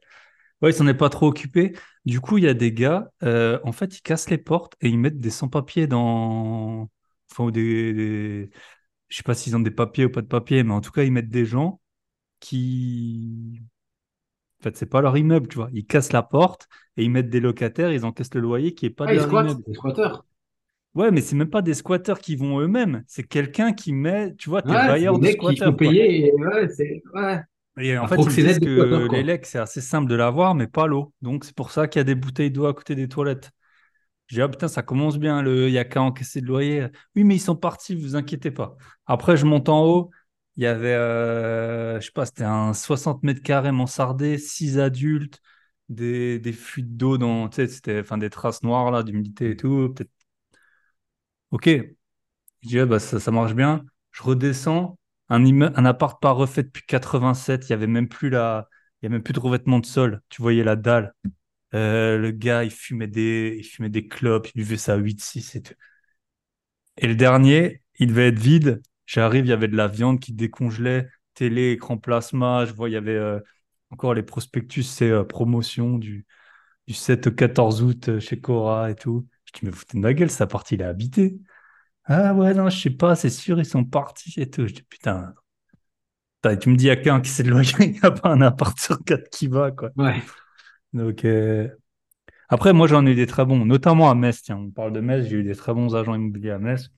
Ouais, il s'en est pas trop occupé. Du coup, il y a des gars, euh, en fait, ils cassent les portes et ils mettent des sans-papiers dans. Enfin, des, des... Je sais pas s'ils ont des papiers ou pas de papiers, mais en tout cas, ils mettent des gens qui. En fait, c'est pas leur immeuble, tu vois. Ils cassent la porte et ils mettent des locataires, ils encaissent le loyer qui est pas ah, de leur immeuble. Des squatteurs. Ouais, mais c'est même pas des squatteurs qui vont eux-mêmes. C'est quelqu'un qui met, tu vois, tes bailleurs de squatteurs. Payer et, ouais, c'est, ouais. et en fait, ils disent que les lecs, c'est assez simple de l'avoir, mais pas l'eau. Donc, c'est pour ça qu'il y a des bouteilles d'eau à côté des toilettes. Je dis, ah putain, ça commence bien, il n'y a qu'à encaisser de loyer. Oui, mais ils sont partis, vous inquiétez pas. Après, je monte en haut, il y avait, euh, je sais pas, c'était un 60 mètres carrés mansardé, 6 adultes, des, des fuites d'eau dans, tu sais, c'était, des traces noires, là, d'humidité et tout. Peut-être. Ok. Je dis, ah, bah, ça, marche bien. Je redescends, un, un appart pas refait depuis 87, il y avait même plus la, il a même plus de revêtement de sol. Tu voyais la dalle. Euh, le gars, il fumait des, il fumait des clopes, il buvait ça à 8-6 et tout. Et le dernier, il devait être vide. J'arrive, il y avait de la viande qui décongelait, télé, écran plasma. Je vois, il y avait euh, encore les prospectus, c'est euh, promotion du, du 7 au 14 août chez Cora et tout. Je dis, mais foutez de ma gueule, sa partie, il est habité. Ah ouais, non, je sais pas, c'est sûr, ils sont partis et tout. Je dis, putain, tu me dis, il y a qu'un qui sait le loyer, il n'y a pas un appart sur quatre qui va, quoi. Ouais. Donc, euh, après, moi, j'en ai eu des très bons, notamment à Metz. Tiens, on parle de Metz, j'ai eu des très bons agents immobiliers à Metz.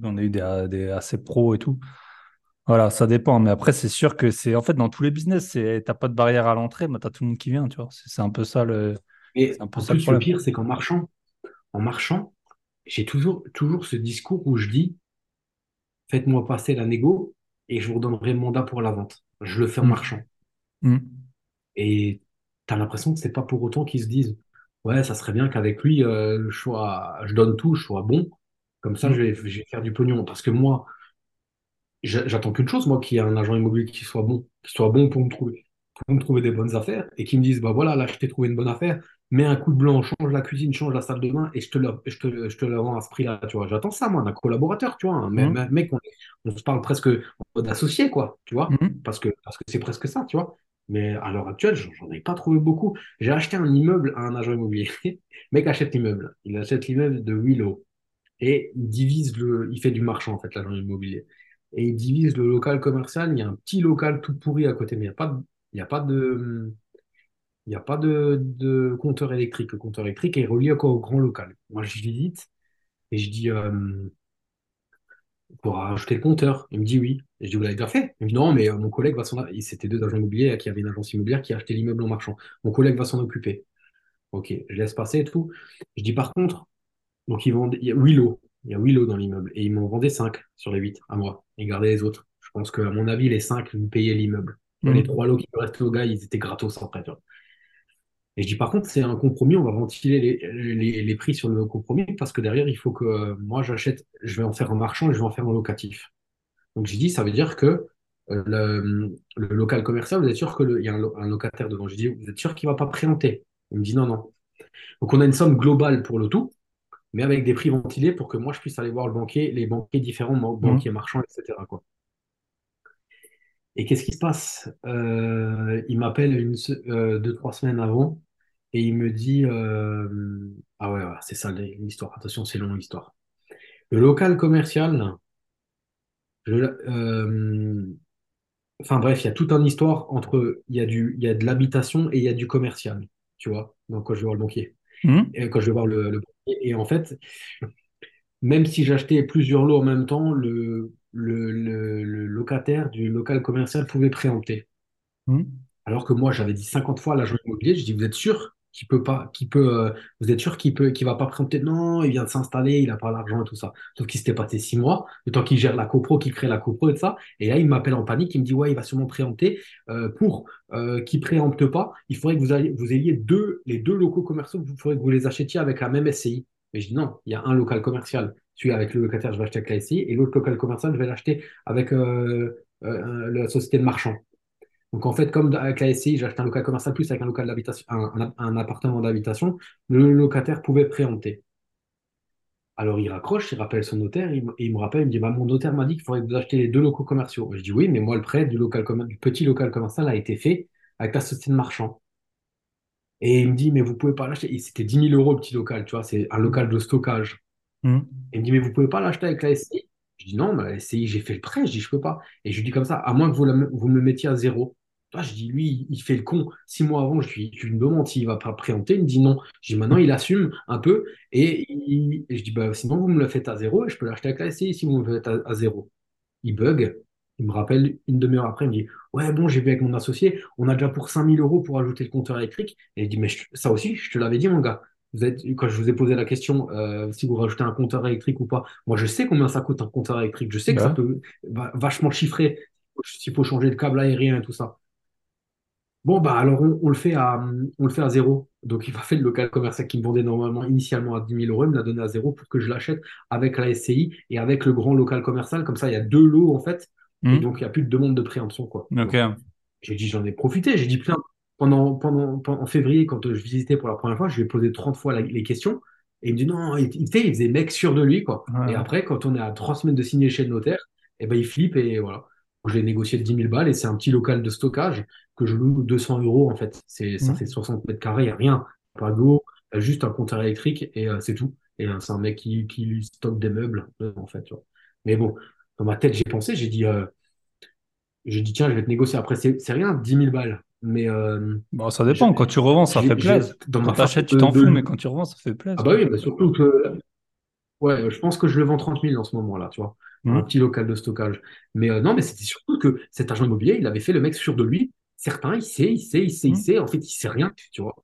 J'en ai eu des, assez pros et tout. Voilà, ça dépend. Mais après, c'est sûr que c'est en fait dans tous les business, c'est t'as pas de barrière à l'entrée, mais t'as tout le monde qui vient, tu vois. C'est un peu ça le. Et un peu ça plus, le, pire, c'est qu'en marchant, en marchant, j'ai toujours, toujours ce discours où je dis faites-moi passer la négo et je vous redonnerai le mandat pour la vente. Je le fais en mm. marchant. Mm. Et tu as l'impression que c'est pas pour autant qu'ils se disent Ouais, ça serait bien qu'avec lui, euh, je, sois, je donne tout, je sois bon. Comme ça, mm. je, vais, je, vais, faire du pognon. Parce que moi, j'attends qu'une chose, moi, qu'il y ait un agent immobilier qui soit bon, qui soit bon pour me trouver, pour me trouver des bonnes affaires et qui me dise Bah voilà, là, je t'ai trouvé une bonne affaire, mets un coup de blanc, change la cuisine, change la salle de bain et je te le, je te, je te le rends à ce prix-là. Tu vois, j'attends ça, moi, d'un collaborateur, tu vois. Un mmh. mec, on, se parle presque d'associé, quoi, tu vois, mmh. parce que parce que c'est presque ça, tu vois. Mais à l'heure actuelle, j'en ai pas trouvé beaucoup. J'ai acheté un immeuble à un agent immobilier. le mec achète l'immeuble. Il achète l'immeuble de Willow. Et il divise le. Il fait du marchand, en fait, l'agent immobilier. Et il divise le local commercial. Il y a un petit local tout pourri à côté, mais il n'y a pas de. Il n'y a pas de il n'y a pas de, compteur électrique. Le compteur électrique est relié au grand local. Moi, je visite et je dis, euh, pour rajouter le compteur. Il me dit oui. Et je dis, vous l'avez déjà fait? Il me dit non, mais euh, mon collègue va s'en occuper. C'était deux agents immobiliers qui avaient une agence immobilière qui a acheté l'immeuble en marchand. Mon collègue va s'en occuper. Ok, je laisse passer et tout. Je dis par contre, donc ils vendent, il y a huit lots. Il y a huit lots dans l'immeuble. Et ils m'ont vendu cinq sur les huit à moi. Et gardaient les autres. Je pense qu'à mon avis, les cinq, ils payaient l'immeuble. Les mmh. trois lots qui restent au gars, ils étaient gratos après. Tu vois. Et je dis par contre, c'est un compromis, on va ventiler les, les, prix sur le compromis parce que derrière, il faut que euh, moi j'achète, je vais en faire un marchand et je vais en faire un locatif. Donc j'ai dit, ça veut dire que euh, le, le, local commercial, vous êtes sûr qu'il y a un, locataire devant. Je dis, vous êtes sûr qu'il ne va pas préempter? Il me dit non, non. Donc on a une somme globale pour le tout, mais avec des prix ventilés pour que moi je puisse aller voir le banquier, les banquiers différents, mmh. banquiers marchands, etc. Quoi. Et qu'est-ce qui se passe? Euh, Il m'appelle une, deux, trois semaines avant et il me dit, euh, ah ouais, c'est ça l'histoire. Attention, c'est long l'histoire. Le local commercial, euh, enfin bref, il y a toute une histoire entre, il y a du, il y a de l'habitation et il y a du commercial, tu vois. Donc quand je vais voir le banquier, mmh. et quand je vais voir le, banquier, et en fait, même si j'achetais plusieurs lots en même temps, le, le, locataire du local commercial pouvait préempter. Mmh. Alors que moi, j'avais dit 50 fois à l'agent immobilier, je dis, vous êtes sûr? Qui peut pas, qui peut, euh, vous êtes sûr qu'il peut, qu'il va pas préempter, non, il vient de s'installer, il a pas l'argent et tout ça. Sauf qu'il s'était passé six mois, le temps qu'il gère la copro, qu'il crée la copro et tout ça. Et là, il m'appelle en panique, il me dit, ouais, il va sûrement préempter. Euh, pour euh, qu'il préempte pas, il faudrait que vous, ayez, vous ayez deux, les deux locaux commerciaux, il faudrait que vous les achetiez avec la même SCI. Mais je dis non, il y a un local commercial, celui avec le locataire, je vais acheter avec la SCI, et l'autre local commercial, je vais l'acheter avec la société de marchand. Donc en fait, comme avec la SCI, j'achète un local commercial plus avec un local d'habitation, un, appartement d'habitation, le locataire pouvait préempter. Alors il raccroche, il rappelle son notaire, il, il me rappelle, il me dit bah, Mon notaire m'a dit qu'il faudrait vous achetiez les deux locaux commerciaux. Je dis Oui, mais moi, le prêt du, local, du petit local commercial a été fait avec la société de marchand. Et il me dit Mais vous ne pouvez pas l'acheter. C'était 10 000 euros le petit local, tu vois, c'est un local de stockage. Mmh. il me dit Mais vous ne pouvez pas l'acheter avec la SCI Je dis Non, mais la SCI, j'ai fait le prêt. Je dis Je ne peux pas. Et je lui dis comme ça À moins que vous, vous me mettiez à zéro. Je dis, lui, il fait le con. Six mois avant, je lui, je lui demande s'il va pas préempter. Il me dit non. Je dis, maintenant, il assume un peu. Et, je dis, bah, sinon, vous me le faites à zéro et je peux l'acheter avec la SCI si vous me le faites à, zéro. Il bug. Il me rappelle une demi-heure après, il me dit, ouais, bon, j'ai vu avec mon associé, on a déjà pour 5000 euros pour ajouter le compteur électrique. Et je dis, mais ça aussi, je te l'avais dit, mon gars. vous êtes, quand je vous ai posé la question, euh, si vous rajoutez un compteur électrique ou pas, moi je sais combien ça coûte un compteur électrique. Je sais que ça Bah, peut va- vachement chiffrer s'il faut changer le câble aérien et tout ça. Bon, bah alors on, on le fait à, on le fait à zéro. Donc il m'a fait le local commercial qui me vendait normalement initialement à 10 000 euros, il me l'a donné à zéro pour que je l'achète avec la SCI et avec le grand local commercial. Comme ça, il y a deux lots en fait. Et hmm, donc il n'y a plus de demande de préemption, quoi. tu vois. ok. J'ai dit, j'en ai profité. J'ai dit, putain, pendant, pendant, pendant- en février, quand je visitais pour la première fois, je lui ai posé 30 fois la- les questions. Et il me dit, non, il, il, il faisait mec sûr de lui, quoi. Et après, quand on est à trois semaines de signer chez le notaire, et ben, il flippe et voilà. Je l'ai négocié de 10 000 balles et c'est un petit local de stockage que je loue 200 euros, en fait. C'est, ça hmm. fait 60 mètres carrés, il n'y a rien. Pas d'eau, a juste un compteur électrique et euh, c'est tout. Et euh, c'est un mec qui, qui lui stocke des meubles, euh, en fait. tu vois. Mais bon, dans ma tête, j'ai pensé, j'ai dit, euh, j'ai dit, tiens, je vais te négocier. Après, c'est c'est rien, 10 000 balles. Mais euh, Bon, ça dépend. Quand tu revends, ça fait plaisir. dans Quand ma tu façon achètes, tu de, t'en fous, mais quand tu revends, ça fait Ah plaisir. bah oui, bah surtout que ouais, je pense que je le vends 30 000 en ce moment-là, tu vois. Un Hmm, petit local de stockage. Mais euh, non, mais c'était surtout que cet agent immobilier, il avait fait le mec sûr de lui. Certains, il sait, il sait, il sait, il hmm, sait. En fait, il sait rien, tu vois.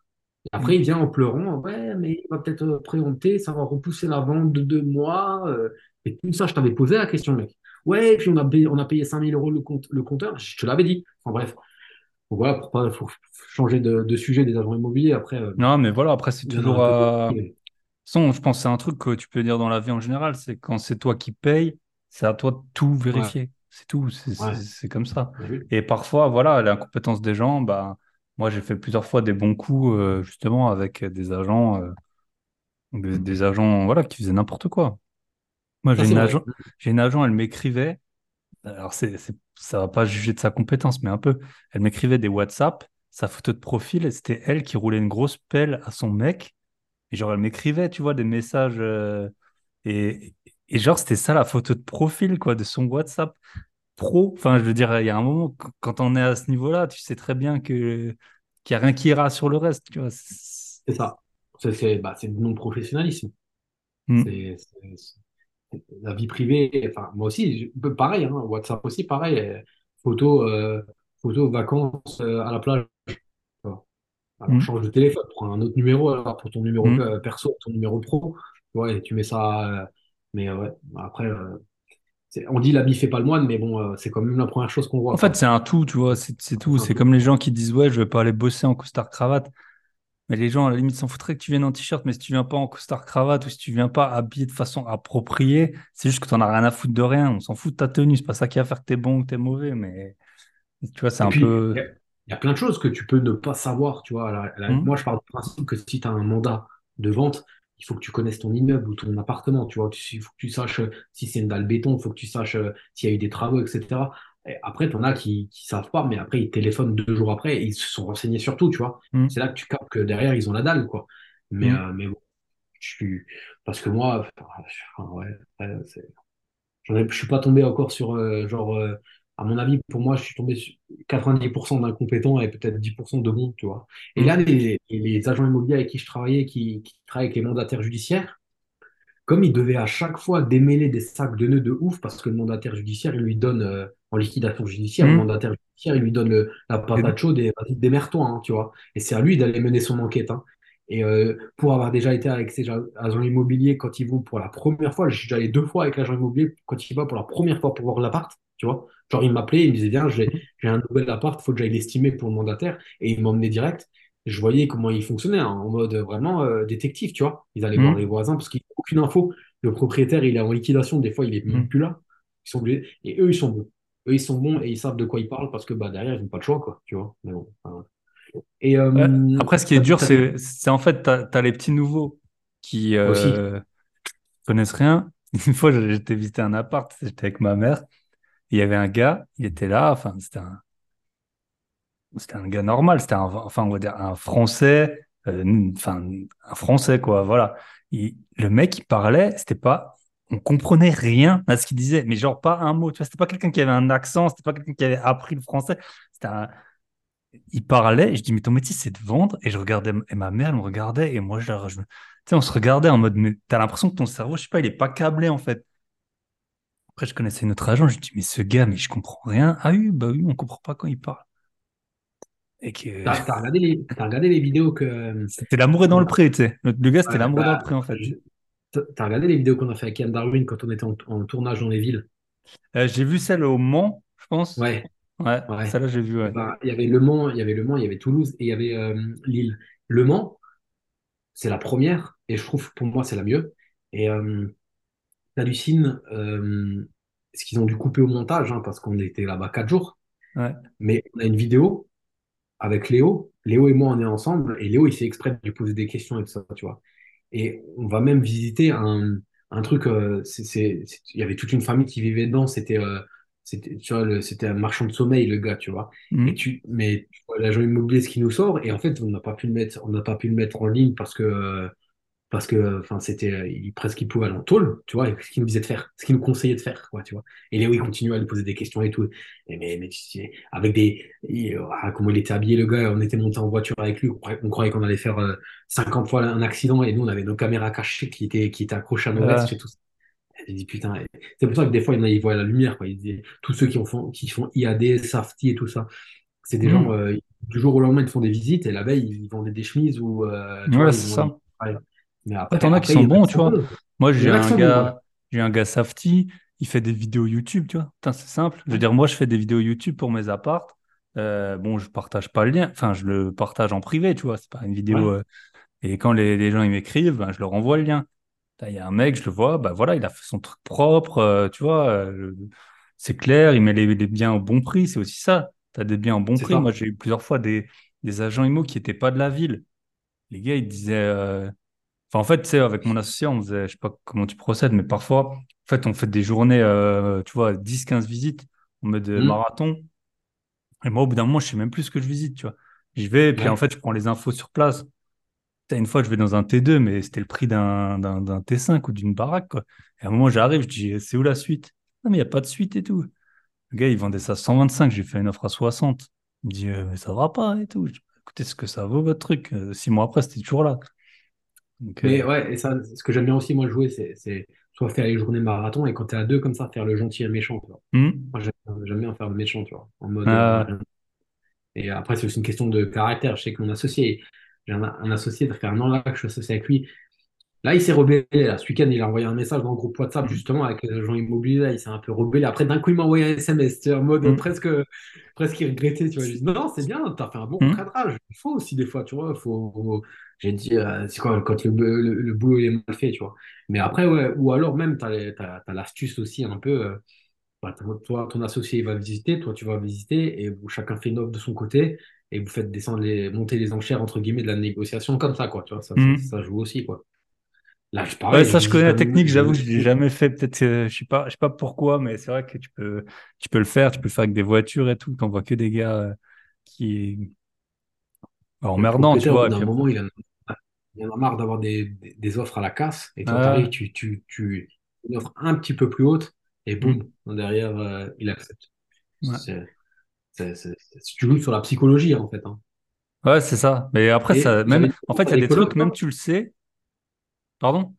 Et après, il vient en pleurant. Ouais, mais il va peut-être euh, préempter, ça va repousser la vente de deux mois. euh. et tout ça, je t'avais posé la question, mec. Ouais, et puis on a payé, on a payé 5 000 euros le, compte, le compteur. Je te l'avais dit. Enfin bref. Donc voilà, pour pas, faut changer de, de sujet des agents immobiliers. Après, euh, Non, mais voilà, après, c'est toujours à. Son, je pense que c'est un truc que tu peux dire dans la vie en général, c'est quand c'est toi qui payes, c'est à toi de tout Ouais, vérifier. C'est tout, c'est ouais. comme ça. Vu Et parfois, voilà, l'incompétence des gens, bah, moi j'ai fait plusieurs fois des bons coups euh, justement avec des agents, euh, des, des agents voilà, qui faisaient n'importe quoi. Moi j'ai une agent, j'ai une agent, elle m'écrivait, alors c'est, ça va pas juger de sa compétence, mais un peu, elle m'écrivait des WhatsApp, sa photo de profil, c'était elle qui roulait une grosse pelle à son mec. Et genre, elle m'écrivait, tu vois, des messages. euh, et, et genre, c'était ça la photo de profil, quoi, de son WhatsApp pro. Enfin, je veux dire, il y a un moment, qu- quand on est à ce niveau-là, tu sais très bien que qu'il n'y a rien qui ira sur le reste, tu vois. C'est- ça. C'est bah, c'est du non-professionnalisme. C'est la vie privée. Enfin, moi aussi, je- pareil, hein, WhatsApp aussi, pareil. euh, Photo, euh, photo vacances euh, à la plage. Alors, hmm, change de téléphone, prends un autre numéro alors, pour ton numéro euh, perso, ton numéro pro. Ouais, tu mets ça. Mais euh, ouais, après, euh, on dit l'habit fait pas le moine, mais bon, euh, c'est quand même la première chose qu'on En voit, fait, quoi. c'est un tout, tu vois, c'est tout. C'est comme les gens qui disent, ouais, je vais pas aller bosser en costard-cravate. Mais les gens, à la limite, s'en foutraient que tu viennes en t-shirt, mais si tu viens pas en costard-cravate ou si tu viens pas habillé de façon appropriée, c'est juste que tu n'en as rien à foutre de rien. On s'en fout de ta tenue. C'est pas ça qui va faire que t'es bon ou que t'es mauvais, mais tu vois, c'est un puis, peu. il y a plein de choses que tu peux ne pas savoir, tu vois. La- la- Hmm, moi, je pars du principe que si tu as un mandat de vente, il faut que tu connaisses ton immeuble ou ton appartement, tu vois. Tu- Il faut que tu saches euh, si c'est une dalle béton, il faut que tu saches euh, s'il y a eu des travaux, etc. Et après, tu en as qui qui savent pas, mais après, ils téléphonent deux jours après et ils se sont renseignés sur tout, tu vois. hmm, C'est là que tu captes que derrière, ils ont la dalle, quoi. Mais, hmm. euh, mais bon, je suis... Parce que moi, enfin, ouais, je suis pas tombé encore sur, euh, genre, euh, à mon avis, pour moi, je suis tombé sur 90% d'incompétents et peut-être 10% de bons, tu vois. Et Hmm, là, les, les agents immobiliers avec qui je travaillais, qui, qui travaillent avec les mandataires judiciaires, comme ils devaient à chaque fois démêler des sacs de nœuds de ouf, parce que le mandataire judiciaire, il lui donne, euh, en liquidation judiciaire, le hmm. mandataire judiciaire, il lui donne le- la Et- patate chaude et vas-y, démerde-toi, hein, tu vois. Et c'est à lui d'aller mener son enquête, hein. Et euh, pour avoir déjà été avec ces agents immobiliers, quand ils vont pour la première fois, je suis déjà allé deux fois avec l'agent immobilier, quand il va pour la première fois pour voir l'appart, tu vois. Genre, il m'appelait, il me disait, viens, j'ai j'ai un nouvel appart, il faut que j'aille l'estimer pour le mandataire. Et il m'emmenait direct. Je voyais comment il fonctionnait, hein, en mode vraiment euh, détective, tu vois. Ils allaient voir hmm, les voisins parce qu'ils n'ont aucune info. Le propriétaire, il est en liquidation, des fois, il est même plus là. Ils sont obligés- Et eux, ils sont bons. Eux, ils sont bons et ils savent de quoi ils parlent parce que bah, derrière, ils n'ont pas de choix, quoi, tu vois. Mais bon, enfin. Et Ouais. euh, Après, ce qui est dur, c'est c'est en fait, t'as, t'as les petits nouveaux qui euh, connaissent rien. Une fois, j'étais visiter un appart, j'étais avec ma mère. Il y avait un gars, il était là, enfin, c'était un, c'était un gars normal, c'était un, enfin, on va dire un Français, euh, un Français, quoi, voilà. Il- le mec, il parlait, c'était pas, on comprenait rien à ce qu'il disait, mais genre pas un mot, tu vois, c'était pas quelqu'un qui avait un accent, c'était pas quelqu'un qui avait appris le français, c'était il parlait, je dis, mais ton métier, c'est de vendre, et je regardais, et ma mère, me regardait, et moi, je, je tu sais, on se regardait en mode, mais t'as l'impression que ton cerveau, je sais pas, il est pas câblé, en fait. Après, je connaissais notre agent, je dis, mais ce gars, mais je comprends rien. Ah oui, bah oui, on comprend pas quand il parle. Et que T'as, t'as regardé les, t'as regardé les vidéos que. c'était l'amour est dans le pré, tu sais. Le, le gars, c'était Ouais, l'amour est dans le bah, pré, en fait. t'as regardé les vidéos qu'on a fait avec Yann Darwin quand on était en, en tournage dans les villes? Euh, j'ai vu celle au Mans, je pense. Ouais, Ouais, ouais. celle-là, j'ai vu, ouais. ben, il y avait Le Mans, il y avait Le Mans, il y avait Toulouse et il y avait euh, Lille. Le Mans, c'est la première et je trouve pour moi c'est la mieux. Et euh, t'hallucines euh, ce qu'ils ont dû couper au montage hein, parce qu'on était là-bas quatre jours. Ouais. Mais on a une vidéo avec Léo. Léo et moi, on est ensemble et Léo, il fait exprès de lui poser des questions et tout ça, tu vois. Et on va même visiter un, un truc. euh, c'est, il y avait toute une famille qui vivait dedans. C'était, euh, c'était, tu vois, c'était un marchand de sommeil, le gars, tu vois. Et Mhm. tu, mais tu vois, l'agent immobilier, ce qui nous sort. Et en fait, on n'a pas pu le mettre, on n'a pas pu le mettre en ligne parce que, euh, parce que, enfin, c'était, euh, il, presque il pouvait aller en tôle, tu vois. et Ce qu'il nous disait de faire, ce qu'il nous conseillait de faire, quoi, tu vois. Et Léo, il continuait à lui poser des questions et tout. Et mais, mais avec des, il- ah, comment il était habillé, le gars. On était monté en voiture avec lui. On croyait, on croyait qu'on allait faire euh, 50 fois un accident et nous, on avait nos caméras cachées qui étaient, qui étaient accrochées à nos Euh, vestes et tout ça. J'ai dit, putain, c'est pour ça que des fois, il y en a, ils voient la lumière, quoi. Ils tous ceux qui, ont font, qui font IAD, Safety et tout ça, c'est des gens, mhm. euh, du jour au lendemain, ils font des visites et la veille, ils vendaient des chemises ou, euh, tu Ouais, vois, ils ça. ils- ouais. Mais après, t'en as qui sont y en a bons, qui tu sont vois. bons. Moi, j'ai un gars, j'ai un gars Safety, il fait des vidéos YouTube, tu vois. C'est simple. Je veux dire, moi, je fais des vidéos YouTube pour mes apparts. Euh, bon, je partage pas le lien. Enfin, je le partage en privé, tu vois. C'est pas une vidéo. Ouais, euh, Et quand les, les gens ils m'écrivent, ben, je leur envoie le lien. Il y a un mec, je le vois, bah voilà, il a fait son truc propre, euh, tu vois. c'est clair, il met les, les biens au bon prix, c'est aussi ça. Tu as des biens au bon prix. Moi, j'ai eu plusieurs fois des, des agents IMO qui n'étaient pas de la ville. Les gars, ils disaient. Enfin, en fait, tu sais, avec mon associé, on faisait, je sais pas comment tu procèdes, mais parfois, en fait, on fait des journées, euh, tu vois, dix quinze visites, on met des Hmm. marathons. Et moi, au bout d'un moment, je sais même plus ce que je visite, tu vois. J'y vais, et puis en fait, je prends les infos sur place. Une fois, je vais dans un T2, mais c'était le prix d'un d'un d'un T5 ou d'une baraque, quoi. Et à un moment, j'arrive, je dis, c'est où la suite? Non, mais il n'y a pas de suite et tout. Le gars, il vendait ça à 125, j'ai fait une offre à 60. Il me dit, euh, mais ça va pas et tout. Je dis, écoutez, ce que ça vaut, votre truc. Euh, six mois après, c'était toujours là. Donc, euh, mais ouais, et ça, ce que j'aime bien aussi, moi, jouer, c'est c'est soit faire les journées marathon et quand t'es à deux, comme ça, faire le gentil et le méchant, tu vois. hmm. Moi, j'aime bien faire le méchant, tu vois, en mode. euh, Euh, et après, c'est aussi une question de caractère. Je sais que mon associé, j'ai un, un associé, ça fait un an là que je suis associé avec lui. Là, il s'est rebellé. Là. Ce week-end, il a envoyé un message dans le groupe WhatsApp, hmm, justement, avec les agents immobiliers. Là, il s'est un peu rebellé. Après, d'un coup, il m'a envoyé un SMS, en mode hmm, presque, presque il regrettait. Tu vois. Dit, non, c'est bien, tu as fait un bon hmm, cadrage. Il faut aussi, des fois, tu vois. Faut... J'ai dit, euh, c'est quoi, quand le, le, le boulot est mal fait, tu vois. Mais après, ouais, ou alors même, tu as, l'astuce aussi un peu. euh, bah, toi, ton associé il va visiter, toi, tu vas visiter, et vous, chacun fait une offre de son côté, et vous faites descendre les, monter les enchères, entre guillemets, de la négociation comme ça, quoi. Tu vois, ça, ça, ça joue aussi, quoi. Là, je Ouais, je ça, je connais la un technique. J'avoue je l'ai jamais fait. Peut-être, euh, je sais pas, je sais pas pourquoi, mais c'est vrai que tu peux, tu peux le faire. Tu peux le faire avec des voitures et tout. T'en vois que des gars euh, qui, emmerdants, tu vois. Et d'un puis moment, il en il en a marre d'avoir des, des, des offres à la casse, et toi, tu ah, tu, tu, tu une offre un petit peu plus haute, et boum, derrière, euh, il accepte. ouais. Tu joues sur la psychologie, en fait. hein. Ouais, c'est ça. Mais après, Et ça, j'avais même, en fait, il y a des trucs, même tu le sais. Pardon?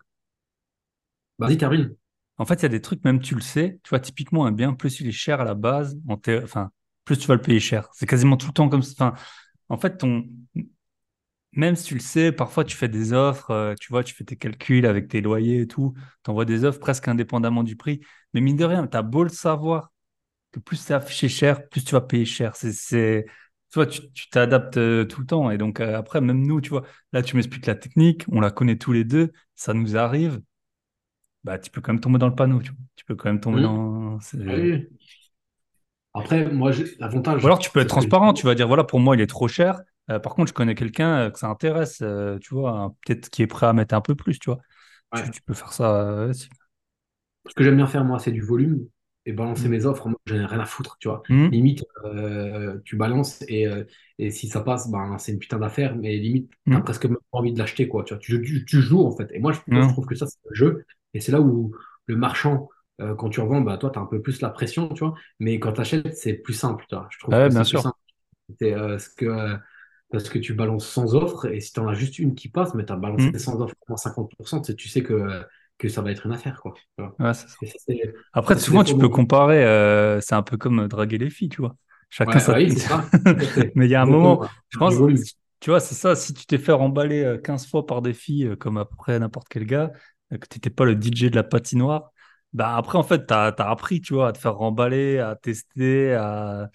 Vas-y, termine. En fait, il y a des trucs, même tu le sais. Tu vois, typiquement, un bien, plus il est cher à la base, en enfin, plus tu vas le payer cher. C'est quasiment tout le temps comme ça. Enfin, en fait, ton, même si tu le sais, parfois tu fais des offres, euh, tu vois, tu fais tes calculs avec tes loyers et tout, tu envoies des offres presque indépendamment du prix. Mais mine de rien, tu as beau le savoir que plus c'est affiché cher, plus tu vas payer cher. C'est, tu vois, tu t'adaptes euh, tout le temps. Et donc, euh, après, même nous, tu vois, là, tu m'expliques la technique, on la connaît tous les deux, ça nous arrive, bah, tu peux quand même tomber dans le panneau, tu vois. Tu peux quand même tomber Hum, dans. oui. Après, moi, j'ai- Ou l'avantage, alors, tu peux être transparent, tu vas dire, voilà, pour moi, il est trop cher. Euh, par contre, je connais quelqu'un que ça intéresse, euh, tu vois, peut-être qui est prêt à mettre un peu plus, tu vois. Tu, ouais. tu peux faire ça. Ce que j'aime bien faire, moi, c'est du volume et balancer Mm. mes offres en mode j'en ai rien à foutre, tu vois. Mm. Limite, euh, tu balances et, euh, et si ça passe, ben, c'est une putain d'affaire, mais limite, t'as Mm. presque même pas envie de l'acheter, quoi. Tu vois, tu, tu- tu joues, en fait. Et moi, je, moi, je Non. trouve que ça, c'est le jeu. Et c'est là où le marchand, euh, quand tu revends, bah, toi, t'as un peu plus la pression, tu vois. Mais quand t'achètes, c'est plus simple, tu vois. Je trouve Ouais, que bien c'est plus sûr. simple. C'est, ce que, parce que tu balances sans offre et si t'en as juste une qui passe, mais t'as balancé Mm. sans offre à 50%, tu sais tu sais que, que ça va être une affaire, quoi. Ouais, ça. Ça, Après, souvent, tu peux comparer. euh, c'est un peu comme euh, draguer les filles, tu vois. Chacun sa oui, c'est ça. Mais il y a un moment, je pense, tu vois, c'est ça, si tu t'es fait remballer 15 fois par des filles, comme à peu près n'importe quel gars, que tu n'étais pas le DJ de la patinoire, bah après, en fait, tu as, appris, tu vois, à te faire remballer, à tester, à...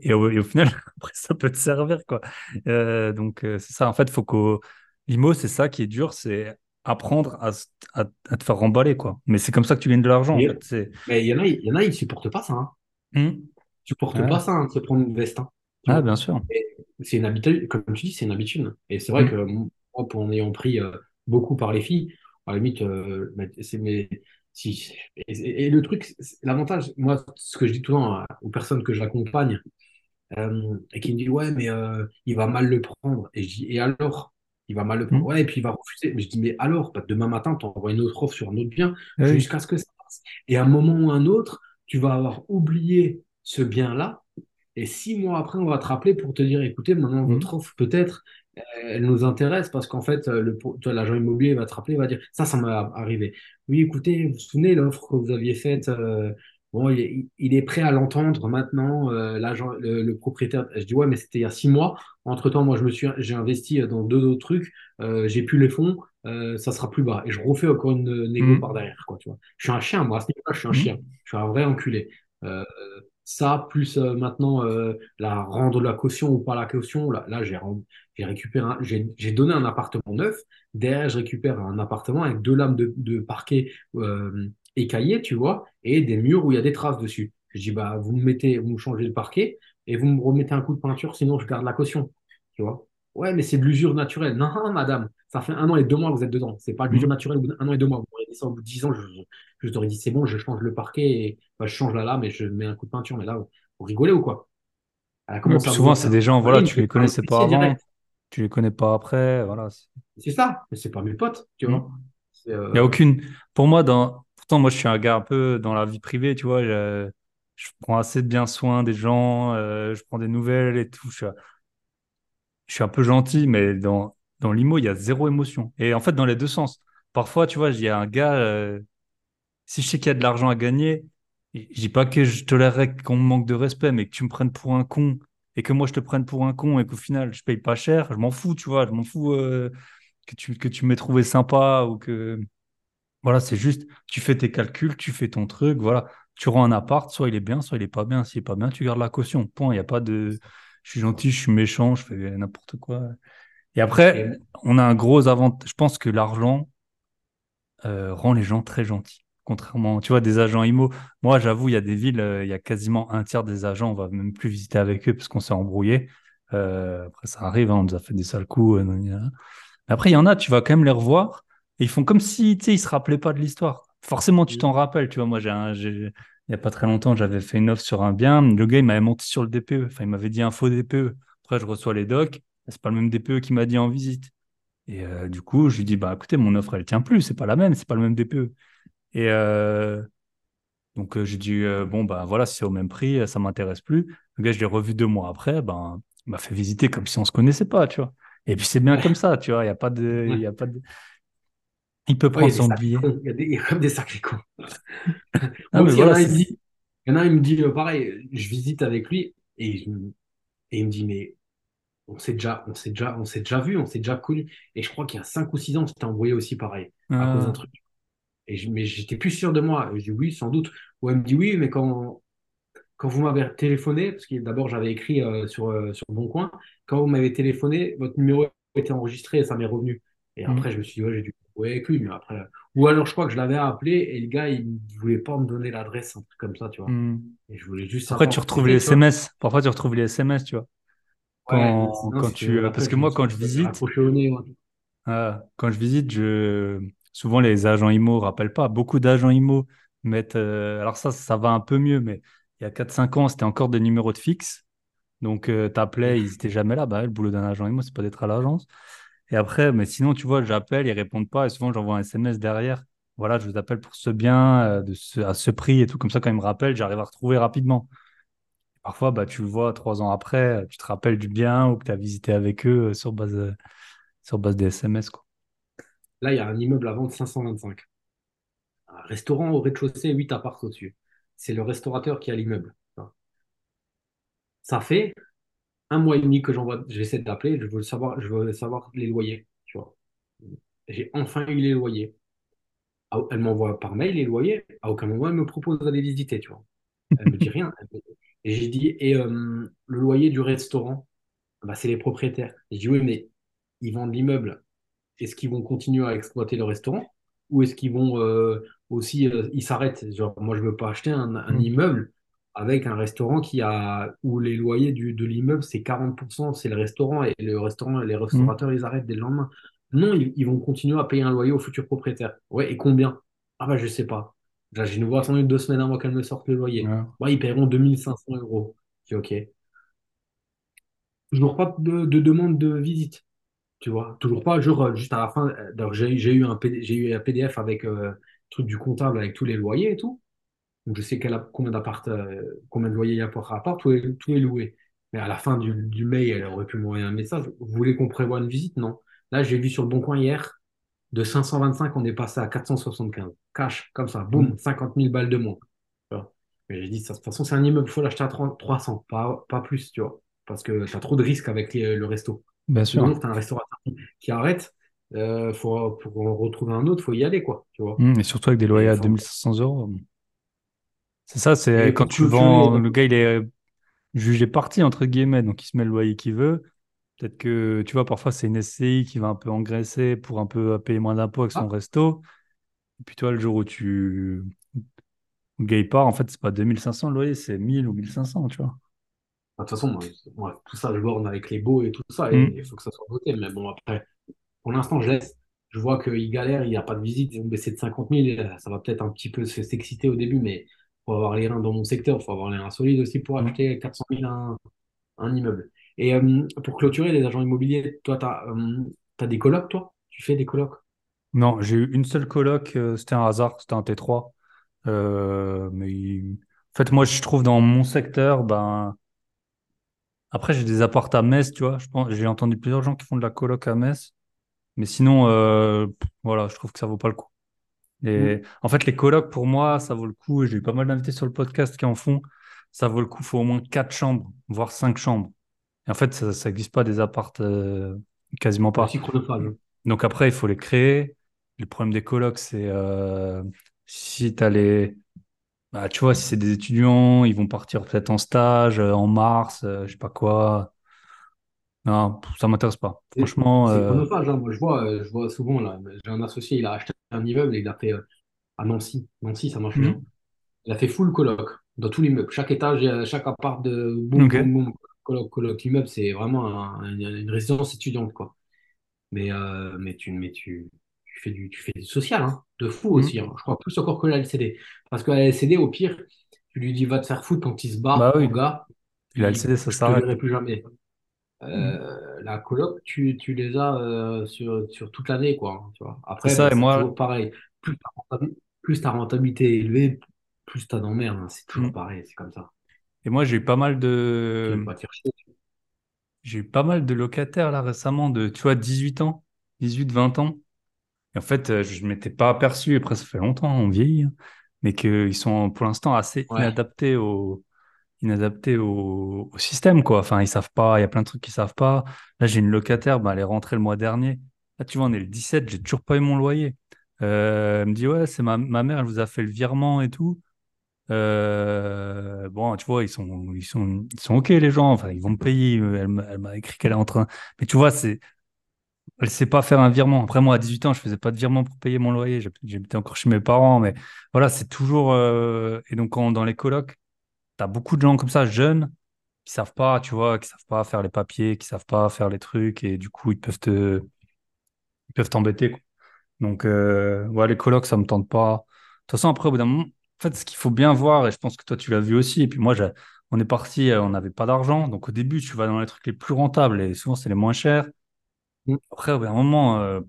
Et au, final, après, ça peut te servir, quoi. Euh, donc, euh, c'est ça, en fait, faut que l'IMO, c'est ça qui est dur, c'est apprendre à, à, te faire remballer, quoi. Mais c'est comme ça que tu gagnes de l'argent, en fait. Mais il y en a, il y en a, ils supportent pas ça. Hein. Mmh. Ils supportent pas ça, hein, de se prendre une veste. Hein. ah, bien sûr. C'est une habitude, comme tu dis, c'est une habitude. Et c'est vrai mmh. que moi, pour en ayant pris euh, beaucoup par les filles, à la limite, c'est mes si, et, le truc, l'avantage, moi, ce que je dis tout le temps aux personnes que j'accompagne, euh, et qui me disent, ouais, mais euh, il va mal le prendre. Et je dis, et alors? Il va mal le prendre. Mmh. Ouais, et puis il va refuser. Mais je dis, mais alors bah, Demain matin, tu envoies une autre offre sur un autre bien jusqu'à ce que ça passe. Et à un moment ou un autre, tu vas avoir oublié ce bien-là. Et six mois après, on va te rappeler pour te dire, écoutez, maintenant, mmh. votre offre, peut-être, elle nous intéresse parce qu'en fait, l'agent immobilier va te rappeler, il va dire ça, ça m'est arrivé. Oui, écoutez, vous vous souvenez l'offre que vous aviez faite euh, Bon, il est, prêt à l'entendre maintenant, euh, le, propriétaire. Je dis ouais, mais c'était il y a six mois. Entre temps, moi, je me suis, j'ai investi dans deux autres trucs. Euh, j'ai plus les fonds, ça sera plus bas. Et je refais encore une négo mmh. par derrière, quoi. Tu vois. Je suis un chien, moi. À ce niveau-là, je suis un mmh. chien. Je suis un vrai enculé ça, plus euh, maintenant euh, la rendre la caution ou pas la caution, là, là j'ai récupéré, j'ai donné un appartement neuf. Derrière, je récupère un appartement avec deux lames de, de parquet euh, écaillées, tu vois, et des murs où il y a des traces dessus. Je dis, bah, vous me mettez, vous me changez le parquet et vous me remettez un coup de peinture, sinon je garde la caution, tu vois. Ouais, mais c'est de l'usure naturelle. Non, madame, ça fait un an et deux mois que vous êtes dedans. C'est pas de l'usure mmh. naturelle un an et deux mois. Vous m'auriez dit ça au bout de dix ans, je, je t'aurais dit c'est bon, je change le parquet et bah, je change la lame et je mets un coup de peinture. Mais là, vous rigolez ou quoi? Souvent, c'est des gens, voilà, tu les connaissais pas avant, tu les connais pas après, voilà. C'est ça, mais c'est pas mes potes, tu vois. Mmh. Il n'y a euh, aucune. Pour moi, dans... moi, je suis un gars un peu dans la vie privée, tu vois. Je, prends assez de bien soin des gens, euh, je prends des nouvelles et tout. Je suis, un peu gentil, mais dans, dans l'IMO, il y a zéro émotion. Et en fait, dans les deux sens. Parfois, tu vois, il y a un gars, euh, si je sais qu'il y a de l'argent à gagner, je dis pas que je tolérerais qu'on me manque de respect, mais que tu me prennes pour un con et que moi je te prenne pour un con et qu'au final je paye pas cher, je m'en fous, tu vois, je m'en fous euh, que tu que tu m'aies trouvé sympa ou que voilà, c'est juste tu fais tes calculs, tu fais ton truc, voilà, tu rends un appart, soit il est bien, soit il est pas bien, s'il est pas bien, tu gardes la caution. Point, il y a pas de je suis gentil, je suis méchant, je fais n'importe quoi. Et après, on a un gros avantage. Je pense que l'argent euh, rend les gens très gentils. Contrairement, tu vois, des agents IMO. Moi, j'avoue, il y a des villes, euh, il y a quasiment un tiers des agents, on va même plus visiter avec eux parce qu'on s'est embrouillé. Euh, après, ça arrive, hein, on nous a fait des sales coups. Mais après, il y en a, tu vas quand même les revoir et ils font comme si, tu sais, ils se rappelaient pas de l'histoire. Forcément, tu t'en rappelles, tu vois. Moi, j'ai il n'y a pas très longtemps, j'avais fait une offre sur un bien. Le gars, il m'avait monté sur le DPE. Enfin, il m'avait dit un faux DPE. Après, je reçois les docs. C'est pas le même DPE qui m'a dit en visite. Et euh, du coup, je lui dis, bah écoutez, mon offre, elle tient plus, c'est pas la même, c'est pas le même DPE. Et euh, donc, euh, j'ai dit, bon, bah voilà, si c'est au même prix, ça m'intéresse plus. Le gars, je l'ai revu deux mois après, ben, il m'a fait visiter comme si on se connaissait pas, tu vois. Et puis, c'est bien comme ça, tu vois, il n'y a pas de. Y a pas de... Il peut prendre son billet. Il y a des, sacrés cons. Ah, il, y en a, dit, il, y en a, il me dit, pareil, je visite avec lui et, et il me dit, mais on s'est déjà, on s'est déjà, on s'est déjà vu, on s'est déjà connu. Et je crois qu'il y a 5 ou 6 ans, c'était envoyé aussi pareil, à cause d'un ah. truc. Et je, mais j'étais plus sûr de moi. Je dis oui, sans doute. Ou elle me dit oui, mais quand, quand vous m'avez téléphoné, parce que d'abord j'avais écrit euh, sur, euh, sur Bon Coin, quand vous m'avez téléphoné, votre numéro était enregistré et ça m'est revenu. Et mmh. après, je me suis dit, ouais, j'ai dû ouais, avec lui, mais après. Ou alors, je crois que je l'avais appelé et le gars, il ne voulait pas me donner l'adresse, un truc comme ça, tu vois. Mmh. Et je voulais juste. Après, tu retrouves les SMS. Parfois, tu retrouves les SMS, tu vois. Quand, quand tu, parce que moi, quand je visite, ah, quand je visite, je, souvent les agents IMO rappellent pas. Beaucoup d'agents IMO mettent, euh, alors ça, ça va un peu mieux, mais il y a 4-5 ans, c'était encore des numéros de fixe. Donc, euh, tu appelais, ils n'étaient jamais là. Bah, le boulot d'un agent IMO, c'est pas d'être à l'agence. Et après, mais sinon, tu vois, j'appelle, ils répondent pas. Et souvent, j'envoie un SMS derrière. Voilà, je vous appelle pour ce bien, euh, à ce prix et tout. Comme ça, quand ils me rappellent, j'arrive à retrouver rapidement. Parfois, bah, tu le vois trois ans après, tu te rappelles du bien ou que tu as visité avec eux euh, sur base, euh, sur base des SMS. Quoi. Là, il y a un immeuble à vendre 525. Un restaurant au rez-de-chaussée, 8 apparts au-dessus. C'est le restaurateur qui a l'immeuble. Ça fait un mois et demi que j'envoie, j'essaie d'appeler, je veux savoir, je veux savoir les loyers, tu vois. J'ai enfin eu les loyers. Ah, Elle m'envoie par mail les loyers. À aucun moment, elle me propose d'aller visiter, tu vois. Elle me dit rien. Et j'ai dit, et euh, le loyer du restaurant, bah, c'est les propriétaires. J'ai dit, oui, mais ils vendent l'immeuble. Est-ce qu'ils vont continuer à exploiter le restaurant? Ou est-ce qu'ils vont euh, aussi, euh, ils s'arrêtent? Genre, moi, je veux pas acheter un, un Mm. immeuble avec un restaurant qui a, où les loyers du, de l'immeuble, c'est 40%, c'est le restaurant et le restaurant, les restaurateurs, ils arrêtent dès le lendemain. Non, ils, ils vont continuer à payer un loyer aux futurs propriétaires. Ouais, et combien? Ah bah, je sais pas. J'ai une attendu deux semaines avant qu'elle me sorte le loyer. Ouais. Ouais, ils paieront 2500 euros. Je dis, ok. Toujours pas de, de demande de visite. Tu vois, toujours pas, genre, juste à la fin, euh, j'ai eu un j'ai eu un PDF avec euh, truc du comptable avec tous les loyers et tout. Donc je sais quel, combien d'appart, euh, combien de loyers il y a par appart, tout est, tout est loué. Mais à la fin du, du mail, elle aurait pu m'envoyer un message. Vous voulez qu'on prévoie une visite? Non. Là, j'ai vu sur le Bon Coin hier, de 525, on est passé à 475. Cash, comme ça, Mm. boum, 50 000 balles de moins. Mais j'ai dit, ça, de toute façon, c'est un immeuble, il faut l'acheter à 3 300, pas, pas plus, tu vois. Parce que tu as trop de risques avec les- le resto. Bien sûr. tu as un restaurateur qui arrête, euh, faut, pour en retrouver un autre, faut y aller, quoi, tu vois. Mm. Et surtout avec des loyers à enfin, 2500 euros. C'est ça, c'est quand tu vends, le gars, il est jugé parti, entre guillemets, donc il se met le loyer qu'il veut. Peut-être que, tu vois, parfois, c'est une SCI qui va un peu engraisser pour un peu payer moins d'impôts avec son ah, resto. Et puis, toi, le jour où tu, le gars, il part, en fait, c'est pas 2500 le loyer, c'est 1000 ou 1500, tu vois. de toute façon, moi, moi, tout ça, je borne avec les baux et tout ça, et il Mm. faut que ça soit voté. Mais bon, après, pour l'instant, je laisse. Je vois qu'il galère, il n'y a pas de visite, ils ont baissé de 50 000, euh, ça va peut-être un petit peu se- s'exciter au début, mais faut avoir les reins dans mon secteur, il faut avoir les reins solides aussi pour Mm. acheter 400 000 un, un immeuble. Et euh, pour clôturer, les agents immobiliers, toi, tu as, des colocs, toi? Tu fais des colocs? Non, j'ai eu une seule coloc, euh, c'était un hasard, c'était un T3. Euh, mais en fait, moi, je trouve dans mon secteur, ben, après, j'ai des apparts à Metz, tu vois. Je pense, j'ai entendu plusieurs gens qui font de la coloc à Metz. Mais sinon, euh, voilà, je trouve que ça vaut pas le coup. Et en fait, les colocs, pour moi, ça vaut le coup. et J'ai eu pas mal d'invités sur le podcast qui en font. Ça vaut le coup. Il faut au moins quatre chambres, voire cinq chambres. Et en fait, ça n'existe pas des apparts, euh, quasiment pas. Donc après, il faut les créer. Le problème des colocs, c'est euh, si tu as les. Bah, tu vois, si c'est des étudiants, ils vont partir peut-être en stage, euh, en mars, euh, je sais pas quoi. Non, ça m'intéresse pas. Franchement, c'est euh, chronophage, hein. Moi, je vois, euh, je vois souvent, là, j'ai un associé, il a acheté un immeuble et il a fait euh, à Nancy. Nancy, ça marche bien. hmm, Il a fait full coloc dans tout l'immeuble. Chaque étage, chaque appart de boum, boum, boum, coloc, coloc. L'immeuble, c'est vraiment un- une, une résidence étudiante, quoi. Mais, euh, mais, tu, mais tu, tu fais du, tu fais du social, hein, de fou aussi. hmm. hein. Je crois plus encore que la LCD. Parce que la LCD, au pire, tu lui dis va te faire foutre quand il se Bah barre, oui, ton gars, il a le il, CD, ça s'arrête. plus jamais. Hmm. Euh, la coloc, tu, tu les as euh, sur, sur toute l'année, quoi. hein, tu vois. C'est Après, ça, bah, et c'est moi, toujours pareil. Plus ta rentabi- plus ta rentabilité est élevée, plus tu as d'emmerdes. hein. C'est toujours hmm. pareil, c'est comme ça. Et moi, j'ai eu pas mal de, j'ai eu pas mal de locataires là récemment de, tu vois, 18 ans, 18, 20 ans. Et en fait, euh, je ne m'étais pas aperçu, et après, ça fait longtemps, on vieillit, hein, mais qu'ils sont pour l'instant assez Ouais, inadaptés au, inadaptés au, système, quoi. Enfin, ils savent pas, il y a plein de trucs qu'ils savent pas. Là, j'ai une locataire, bah, elle est rentrée le mois dernier. Là, tu vois, on est le 17, j'ai toujours pas eu mon loyer. Euh, elle me dit, ouais, c'est ma, ma mère, elle vous a fait le virement et tout. Euh, bon, tu vois, ils sont, ils sont, ils sont OK, les gens. Enfin, ils vont me payer. Elle, m'a écrit qu'elle est en train. Mais tu vois, c'est, elle sait pas faire un virement. Après, moi, à 18 ans, je faisais pas de virement pour payer mon loyer. J'hab- J'habitais encore chez mes parents. Mais voilà, c'est toujours. euh, Et donc, dans les colocs, tu as beaucoup de gens comme ça, jeunes, qui savent pas, tu vois, qui savent pas faire les papiers, qui savent pas faire les trucs. Et du coup, ils peuvent te, ils peuvent t'embêter. Donc, euh, ouais, les colocs, ça me tente pas. De toute façon, après, au bout d'un moment, en fait, ce qu'il faut bien voir, et je pense que toi, tu l'as vu aussi, et puis moi, j'ai- on est parti, euh, on n'avait pas d'argent. Donc, au début, tu vas dans les trucs les plus rentables, et souvent, c'est les moins chers. Mm, Après, au bout d'un moment, euh,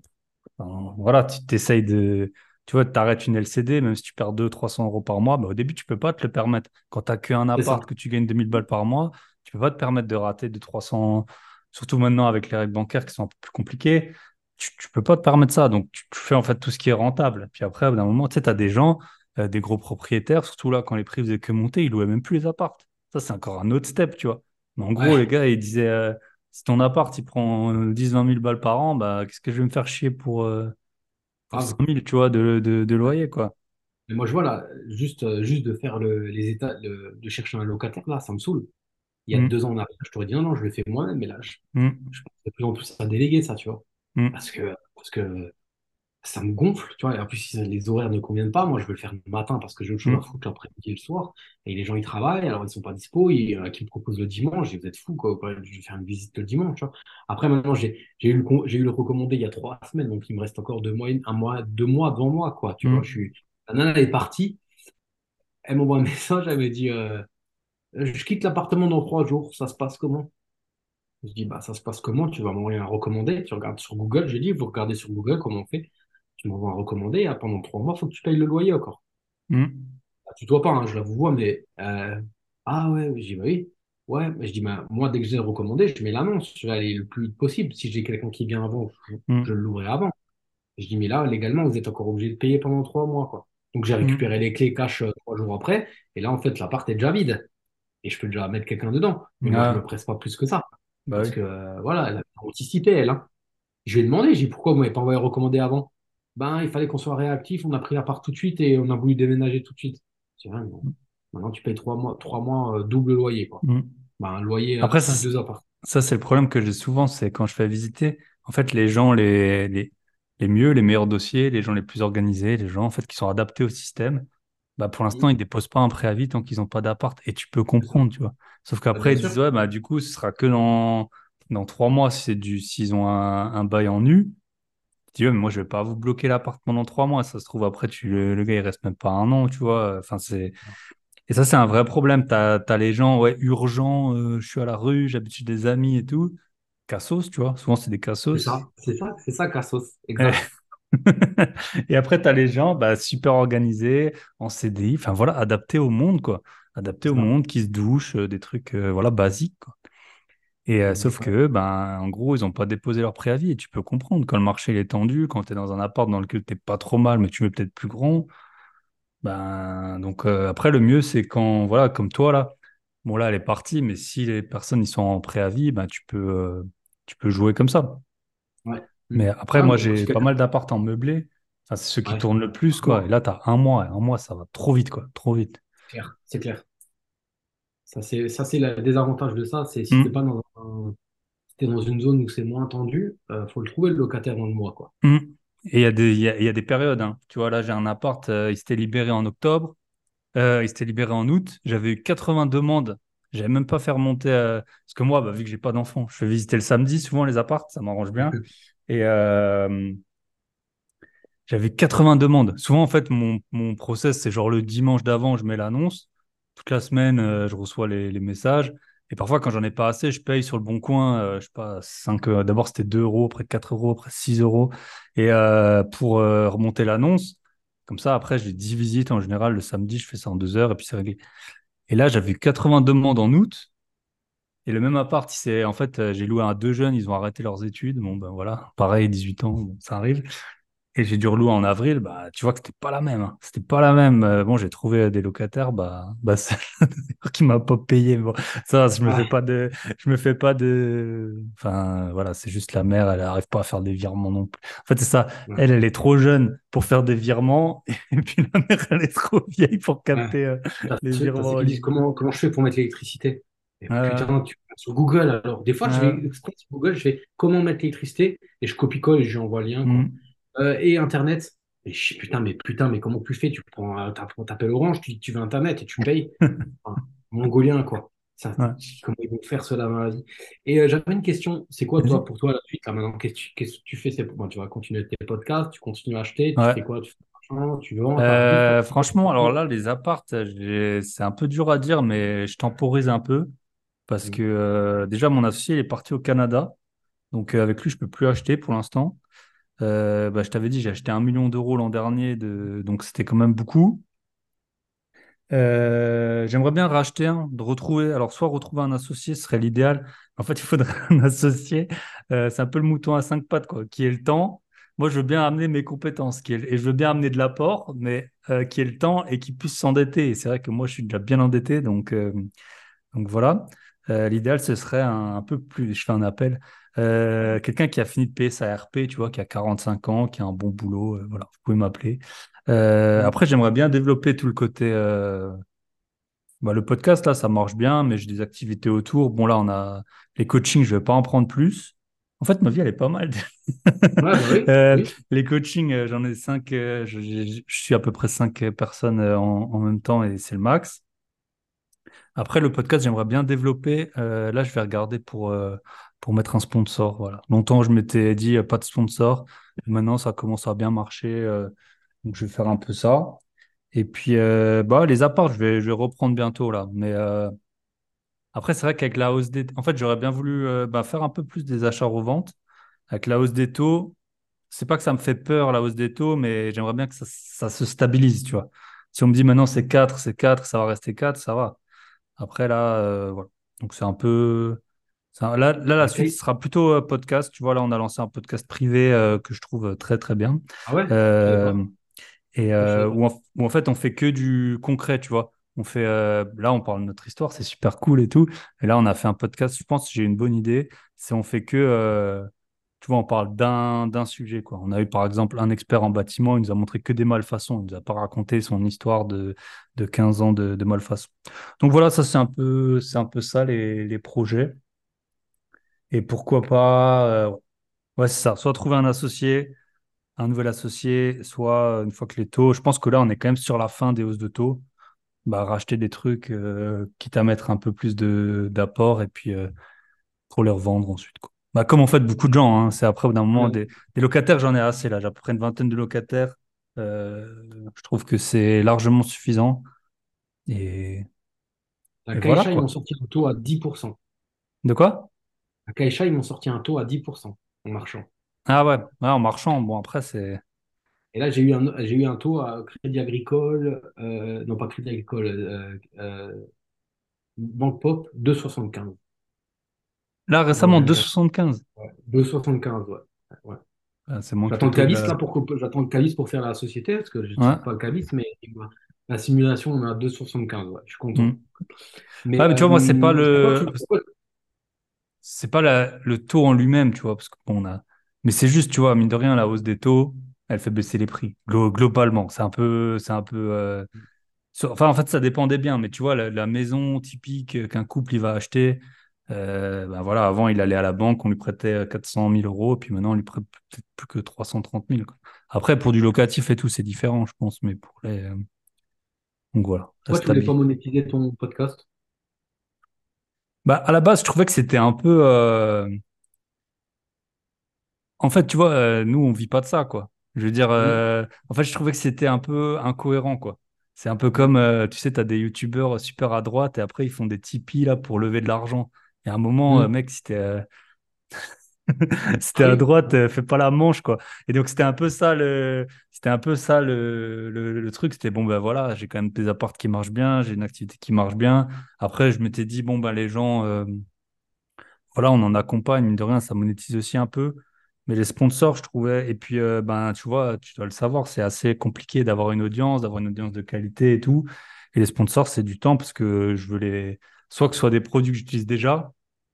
ben, voilà, tu t'essayes de. Tu vois, tu arrêtes une LCD, même si tu perds 200-300 euros par mois, ben, au début, tu peux pas te le permettre. Quand tu n'as qu'un appart, que tu gagnes 2000 balles par mois, tu peux pas te permettre de rater de 300, surtout maintenant avec les règles bancaires qui sont un peu plus compliquées. Tu, tu peux pas te permettre ça. Donc, tu, tu fais en fait tout ce qui est rentable. Puis après, au bout d'un moment, tu sais, tu as des gens, euh, des gros propriétaires, surtout là, quand les prix faisaient que monter, ils louaient même plus les apparts. Ça, c'est encore un autre step, tu vois. Mais en gros, Ouais. les gars, ils disaient, euh, si ton appart, il prend 10-20 000 balles par an, bah, qu'est-ce que je vais me faire chier pour, euh, pour 100 Grave. 000, tu vois, de, de, de loyer, quoi. Mais moi, je vois là, juste, euh, juste de faire le- les états, le- de chercher un locataire, là, ça me saoule. Il y a Mm, deux ans en arrière, je t'aurais dit non, non, je le fais moi-même, mais là, je, mm, je pense de plus en plus à déléguer ça, tu vois. mm, Parce que, parce que ça me gonfle, tu vois. Et en plus, les horaires ne conviennent pas, moi, je veux le faire le matin parce que j'ai autre chose à foutre l'après-midi et le soir. Et les gens, ils travaillent, alors ils sont pas dispo, il y en a qui me proposent le dimanche. Je dis, vous êtes fous, quoi. Je vais faire une visite le dimanche, tu vois. Après, maintenant, j'ai j'ai eu le, eu le recommandé il y a trois semaines, donc il me reste encore deux mois, un mois, deux mois devant moi, quoi. Tu vois, je mm, suis. La nana, est partie. Elle m'envoie un message, elle me dit, euh, je quitte l'appartement dans trois jours, ça se passe comment? Je dis, bah, ça se passe comment? Tu vas m'envoyer un recommandé. Tu regardes sur Google. J'ai dit, vous regardez sur Google comment on fait. Tu m'envoies un recommandé. ah, pendant trois mois, il faut que tu payes le loyer encore. mm, Ah, tu dois pas, hein, je l'avoue, vois, mais. euh, ah ouais, je dis, bah oui. Ouais, mais je dis, bah, moi, dès que j'ai recommandé, je mets l'annonce. Je vais aller le plus vite possible. Si j'ai quelqu'un qui vient avant, je, je mm, le louerai avant. Je dis, mais là, légalement, vous êtes encore obligé de payer pendant trois mois, quoi. Donc, j'ai mm, récupéré les clés cash euh, trois jours après. Et là, en fait, l'appart est déjà vide. Et je peux déjà mettre quelqu'un dedans. Mais moi, je me Ah, presse pas plus que ça. bah Parce oui. que, euh, voilà, elle a anticipé, elle. hein. Je lui ai demandé, j'ai dit pourquoi vous m'avez pas envoyé recommander avant? Ben, il fallait qu'on soit réactif, on a pris l'appart tout de suite et on a voulu déménager tout de suite. C'est vrai, non. Maintenant, tu payes trois mois, trois mois euh, double loyer, quoi. Mm. Ben, un loyer Après, à ça, c'est- deux apparts. ça, c'est le problème que j'ai souvent, c'est quand je fais visiter, en fait, les gens les, les, les mieux, les meilleurs dossiers, les gens les plus organisés, les gens, en fait, qui sont adaptés au système, bah, pour l'instant, ils déposent pas un préavis tant qu'ils n'ont pas d'appart. Et tu peux comprendre, tu vois. Sauf Ben, qu'après, ils disent, ouais, bah, du coup, ce sera que dans, dans trois mois si c'est du, s'ils ont un, un bail en nu. Tu dis, ouais, mais moi, je vais pas vous bloquer l'appart pendant trois mois. Ça se trouve, après, tu, le, le gars, il reste même pas un an, tu vois. Enfin, c'est, et ça, c'est un vrai problème. T'as, t'as les gens, ouais, urgents, euh, je suis à la rue, j'habite chez des amis et tout. Cassos, tu vois. Souvent, c'est des C'est cassos. ça, c'est ça, c'est ça, Cassos. Exact. Et après, tu as les gens bah, super organisés, en CDI, enfin voilà, adaptés au monde, quoi. Adaptés au ça. monde, qui se douchent, euh, des trucs euh, voilà, basiques, quoi. Et euh, sauf que, ben, en gros, ils n'ont pas déposé leur préavis. Et tu peux comprendre, quand le marché il est tendu, quand tu es dans un appart dans lequel tu pas trop mal, mais tu veux peut-être plus grand, ben, donc euh, après, le mieux, c'est quand, voilà, comme toi, là, bon, là, elle est partie, mais si les personnes, ils sont en préavis, ben, tu peux, euh, tu peux jouer comme ça. Ouais. Mais après, Ah, moi, j'ai que, pas mal d'apparts en meublé. Enfin, c'est ceux qui ouais, tournent le plus, quoi. Et là, tu as un mois. Et un mois, ça va trop vite, quoi. Trop vite. c'est clair. Ça, c'est, ça, c'est le désavantage de ça, c'est si t'es Hum, pas dans un, si t'es dans une zone où c'est moins tendu, euh, faut le trouver le locataire dans le mois, quoi. hum. Et il y a des, y a, il y a des périodes, hein. Tu vois, là, j'ai un appart, euh, il s'était libéré en octobre. Euh, il s'était libéré en août. J'avais eu 80 demandes. J'avais même pas fait remonter. euh, Parce que moi, bah, vu que j'ai pas d'enfant, je fais visiter le samedi, souvent les apparts, ça m'arrange bien. Et euh, j'avais 80 demandes. Souvent, en fait, mon, mon process, c'est genre le dimanche d'avant, je mets l'annonce. Toute la semaine, euh, je reçois les, messages. Et parfois, quand j'en ai pas assez, je paye sur le bon coin, euh, je sais pas, 5, euh, d'abord c'était 2 euros, après 4 euros, après 6 euros. Et euh, pour euh, remonter l'annonce, comme ça, après, j'ai 10 visites en général. Le samedi, je fais ça en 2 heures et puis c'est réglé. Et là, j'avais 80 demandes en août. Et le même appart, c'est en fait, j'ai loué à deux jeunes, ils ont arrêté leurs études. Bon, ben voilà, pareil, 18 ans, ça arrive. Et j'ai dû relouer en avril, bah, tu vois que c'était pas la même. hein. C'était pas la même. Euh, bon, j'ai trouvé des locataires, bah, bah, c'est qui m'a pas payé. Bon, ça, je me fais pas de, je me fais pas de, enfin, voilà, c'est juste la mère, elle arrive pas à faire des virements non plus. En fait, c'est ça. ouais, Elle, elle est trop jeune pour faire des virements. Et puis la mère, elle est trop vieille pour ouais. capter euh, les virements comment, comment je fais pour mettre l'électricité? Et putain, tu vas sur Google alors. Des fois, je vais exprès sur Google, je fais comment mettre l'électricité? Et je copie-colle et je lui envoie le lien, quoi. hmm, Euh, et Internet. Et je dis, putain, mais putain, mais comment tu fais? Tu prends, t'appelles Orange, tu dis que tu veux Internet et tu payes. Enfin, mongolien, quoi. Ça, ouais. comment ils vont faire cela dans la vie? Et euh, j'avais une question. C'est quoi, toi, pour toi, la suite, là, maintenant? Qu'est-ce que tu, fais? C'est tu vas continuer tes podcasts, tu continues à acheter, tu Ouais. fais quoi? Tu tu vends, Euh, franchement, alors là, les apparts, c'est un peu dur à dire, mais je temporise un peu parce que euh, déjà, mon associé il est parti au Canada. Donc, euh, avec lui, je peux plus acheter pour l'instant. Euh, bah, je t'avais dit, j'ai acheté un million d'euros l'an dernier, de... donc c'était quand même beaucoup. Euh, j'aimerais bien racheter un, de retrouver. Alors, soit retrouver un associé, serait l'idéal. En fait, il faudrait un associé. euh, c'est un peu le mouton à cinq pattes, quoi, qui ait le temps. Moi, je veux bien amener mes compétences, est- et je veux bien amener de l'apport, mais qui ait le temps et qui puisse s'endetter. Et c'est vrai que moi, je suis déjà bien endetté, donc, voilà. L'idéal, ce serait un peu plus, je fais un appel, euh, quelqu'un qui a fini de payer sa RP, tu vois, qui a 45 ans, qui a un bon boulot, euh, voilà, vous pouvez m'appeler. Euh, après, j'aimerais bien développer tout le côté, bah, le podcast, là, ça marche bien, mais j'ai des activités autour. Bon, là, on a les coachings, je vais pas en prendre plus. En fait, ma vie, elle est pas mal. Ouais, bah oui, oui. les coachings, j'en ai cinq, je, suis à peu près cinq personnes en, en même temps et c'est le max. Après, le podcast, j'aimerais bien développer. Euh, là, je vais regarder pour, euh, pour mettre un sponsor. Voilà. Longtemps, je m'étais dit euh, pas de sponsor. Maintenant, ça commence à bien marcher. euh, donc, je vais faire un peu ça. Et puis, euh, bah, les apparts, je vais, je vais reprendre bientôt là. Mais après, c'est vrai qu'avec la hausse des... En fait, j'aurais bien voulu bah, faire un peu plus des achats-reventes. Avec la hausse des taux, c'est pas que ça me fait peur, la hausse des taux, mais j'aimerais bien que ça, se stabilise, tu vois. Si on me dit maintenant c'est 4, c'est 4, ça va rester 4, ça va. Après, là, voilà. Donc, c'est un peu. Ça- Là, là, la suite sera plutôt euh, podcast. Tu vois, là, on a lancé un podcast privé euh, que je trouve euh, très, très bien. Ah ouais? Euh, et euh, où, en, où en fait, on fait que du concret, tu vois. On fait, là, on parle de notre histoire, c'est super cool et tout. Et là, on a fait un podcast, je pense que j'ai une bonne idée. C'est on fait que, tu vois, on parle d'un sujet, quoi. On a eu, par exemple, un expert en bâtiment, il nous a montré que des malfaçons. Il nous a pas raconté son histoire de, de 15 ans de, de malfaçon. Donc voilà, ça, c'est un peu, un peu ça, les, les projets. Et pourquoi pas, euh, ouais, c'est ça. Soit trouver un associé, un nouvel associé, soit euh, une fois que les taux, je pense que là, on est quand même sur la fin des hausses de taux, bah, racheter des trucs, euh, quitte à mettre un peu plus de d'apport et puis euh, pour les revendre ensuite, quoi. Bah, comme en fait beaucoup de gens, hein, c'est après, au bout d'un moment, Ouais. des, des locataires, j'en ai assez là, j'ai à peu près une vingtaine de locataires. Euh, je trouve que c'est largement suffisant. Et, La et voilà, ils m'ont quoi. sorti un taux à 10%. De quoi? La Caixa, ils m'ont sorti un taux à 10% en marchand. Ah ouais, ouais, en marchand, bon, après, c'est. Et là, j'ai eu un, j'ai eu un taux à Crédit Agricole, euh, non pas Crédit Agricole, euh, euh, Banque Pop, 2,75. Là, récemment, je- deux je- virgule soixante-quinze ouais, 2,75, ouais. Ouais. Ah, c'est J'attends le là pour j'attends le calice pour faire la société parce que je ne Ouais. sais pas le calice, mais la simulation on est à 2,75. Ouais, je suis content. Mm. Mais Ouais, mais tu vois, moi, c'est pas euh, pourquoi tu, le. pourquoi- c'est pas la- le taux en lui-même, tu vois, parce que bon, on a. Mais c'est juste, tu vois, mine de rien, la hausse des taux, elle fait baisser les prix glo- globalement. C'est un peu, c'est un peu. euh, Enfin, en fait, ça dépend des biens, mais tu vois, la, la maison typique euh, qu'un couple il va acheter, euh, ben voilà, avant il allait à la banque, on lui prêtait euh, 400 000 euros, puis maintenant on lui prête peut-être plus que 330 000. quoi. Après, pour du locatif et tout, c'est différent, je pense, mais pour les. euh, Donc voilà, pourquoi tu voulais pas monétiser ton podcast? Bah, à la base, je trouvais que c'était un peu. euh, En fait, tu vois, euh, nous, on vit pas de ça, quoi. Je veux dire, euh, en fait, je trouvais que c'était un peu incohérent, quoi. C'est un peu comme, tu sais, tu as des youtubeurs super à droite et après, ils font des Tipeee, là, pour lever de l'argent. Il y a un moment, hmm. mec, si t'es t'es à droite, euh, fais pas la manche, quoi. Et donc, c'était un peu ça, le, c'était un peu ça, le, le, le truc. C'était, bon, ben voilà, j'ai quand même des apparts qui marchent bien, j'ai une activité qui marche bien. Après, je m'étais dit, bon, ben les gens, euh, voilà, on en accompagne, mine de rien, ça monétise aussi un peu. Mais les sponsors, je trouvais, et puis, euh, ben, tu vois, tu dois le savoir, c'est assez compliqué d'avoir une audience, d'avoir une audience de qualité et tout. Et les sponsors, c'est du temps parce que je veux les, soit que ce soit des produits que j'utilise déjà,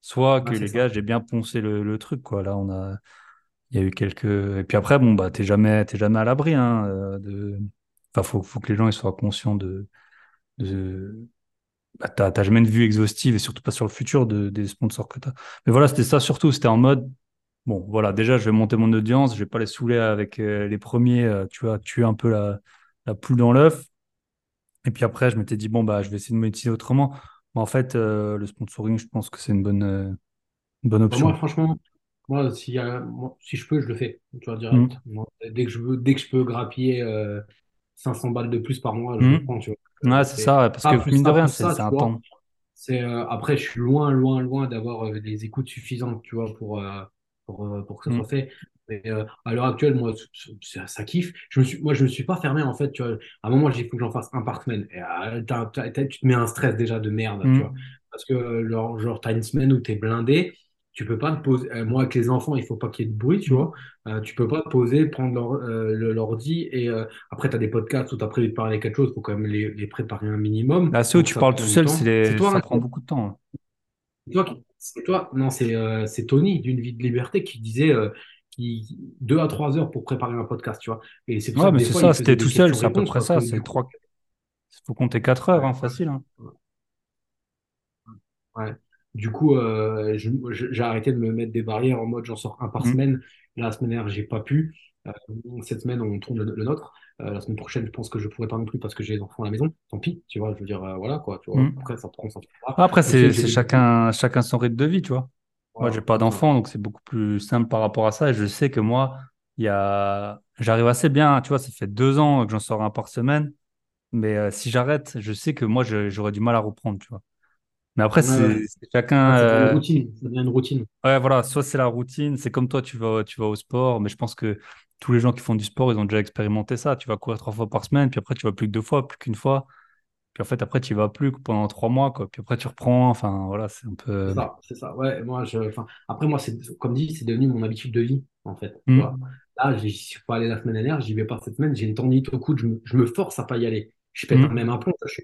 soit que les ça. gars, j'ai bien poncé le, le truc, quoi. Là, on a, il y a eu quelques, et puis après, bon, bah, t'es jamais, t'es jamais à l'abri, hein, euh, de, enfin, faut, faut que les gens, ils soient conscients de, de, bah, t'as t'as jamais une vue exhaustive et surtout pas sur le futur de, des sponsors que t'as. Mais voilà, c'était ça surtout, c'était en mode, Bon, voilà, déjà, je vais monter mon audience, je vais pas les saouler avec euh, les premiers, euh, tu vois, tuer un peu la, la poule dans l'œuf. Et puis après, je m'étais dit, bon, bah, je vais essayer de monétiser autrement. En fait, euh, le sponsoring, je pense que c'est une bonne, euh, une bonne Bah, moi, option. franchement, moi, s'il y a- moi, si je peux, je le fais, tu vois, Mhm. direct. Moi, dès que je veux, dès que je peux grappiller euh, 500 balles de plus par mois, je le Mhm. prends, tu vois. Ouais, Euh, c'est ça, parce que mine de rien, c'est un temps. Euh, après, je suis loin, loin, loin d'avoir euh, des écoutes suffisantes, tu vois, pour, euh, pour, euh, pour que ça soit Mhm. fait. Mais euh, à l'heure actuelle, moi, ça, kiffe. Je me suis, moi, je me suis pas fermé, en fait, tu vois. À un moment, il faut que j'en fasse un par semaine. Et euh, t'as- tu te mets un stress déjà de merde, tu vois. Mhm. Parce que, genre, genre tu as une semaine où tu es blindé. Tu peux pas te poser. euh, moi, avec les enfants, il faut pas qu'il y ait de bruit, tu Mhm. vois. Euh, tu peux pas te poser, prendre l'ordi et après, tu as des podcasts où tu as prévu de parler quelque chose. Il faut quand même les, les préparer un minimum. Là, ceux où tu parles tout seul, les... toi, ça hein, prend beaucoup de temps. Toi, qui- c'est toi, non, c'est Tony d'une vie de liberté qui disait qui, deux à trois heures pour préparer un podcast, tu vois. Et c'est Ouais, mais des c'est ça, c'était tout des seul, c'est à peu près ça. C'est trois. Il faut compter 4 heures, hein, facile. hein. ouais. Du coup, euh, j'ai arrêté de me mettre des barrières en mode j'en sors un par Mm. semaine. La semaine dernière, j'ai pas pu. Euh, cette semaine, on tourne le, le nôtre. Euh, la semaine prochaine, je pense que je pourrais pas non plus parce que j'ai les enfants à la maison. Tant pis, tu vois. Je veux dire, voilà quoi. Tu vois. Mm. Après, ça prend, ça prend pas. Après, Je sais c'est des chacun, chacun son rythme de vie, tu vois. Moi, j'ai pas d'enfant, donc c'est beaucoup plus simple par rapport à ça. Et je sais que moi, il y a... j'arrive assez bien, tu vois, ça fait deux ans que j'en sors un par semaine. Mais euh, si j'arrête, je sais que moi, j'aurais du mal à reprendre, tu vois. Mais après, Ouais, c'est chacun. Ouais, ça devient une euh, routine. Ça devient une routine. Ouais, voilà, soit c'est la routine, c'est comme toi, tu vas, tu vas au sport, mais je pense que tous les gens qui font du sport, ils ont déjà expérimenté ça. Tu vas courir trois fois par semaine, puis après, tu vas plus que deux fois, plus qu'une fois. Puis en fait, après, tu vas plus pendant trois mois, quoi. Puis après, tu reprends. Enfin, voilà, c'est un C'est peu. ça, c'est ça. Ouais, moi, je, enfin, après, moi, c'est, comme dit, c'est devenu mon habitude de vie, en fait. Hmm, Là, j'y suis pas allé la semaine dernière, j'y vais pas cette semaine, j'ai une tendinite au coude, je me, je me force à pas y aller. Je pète hmm, même un plomb. Je,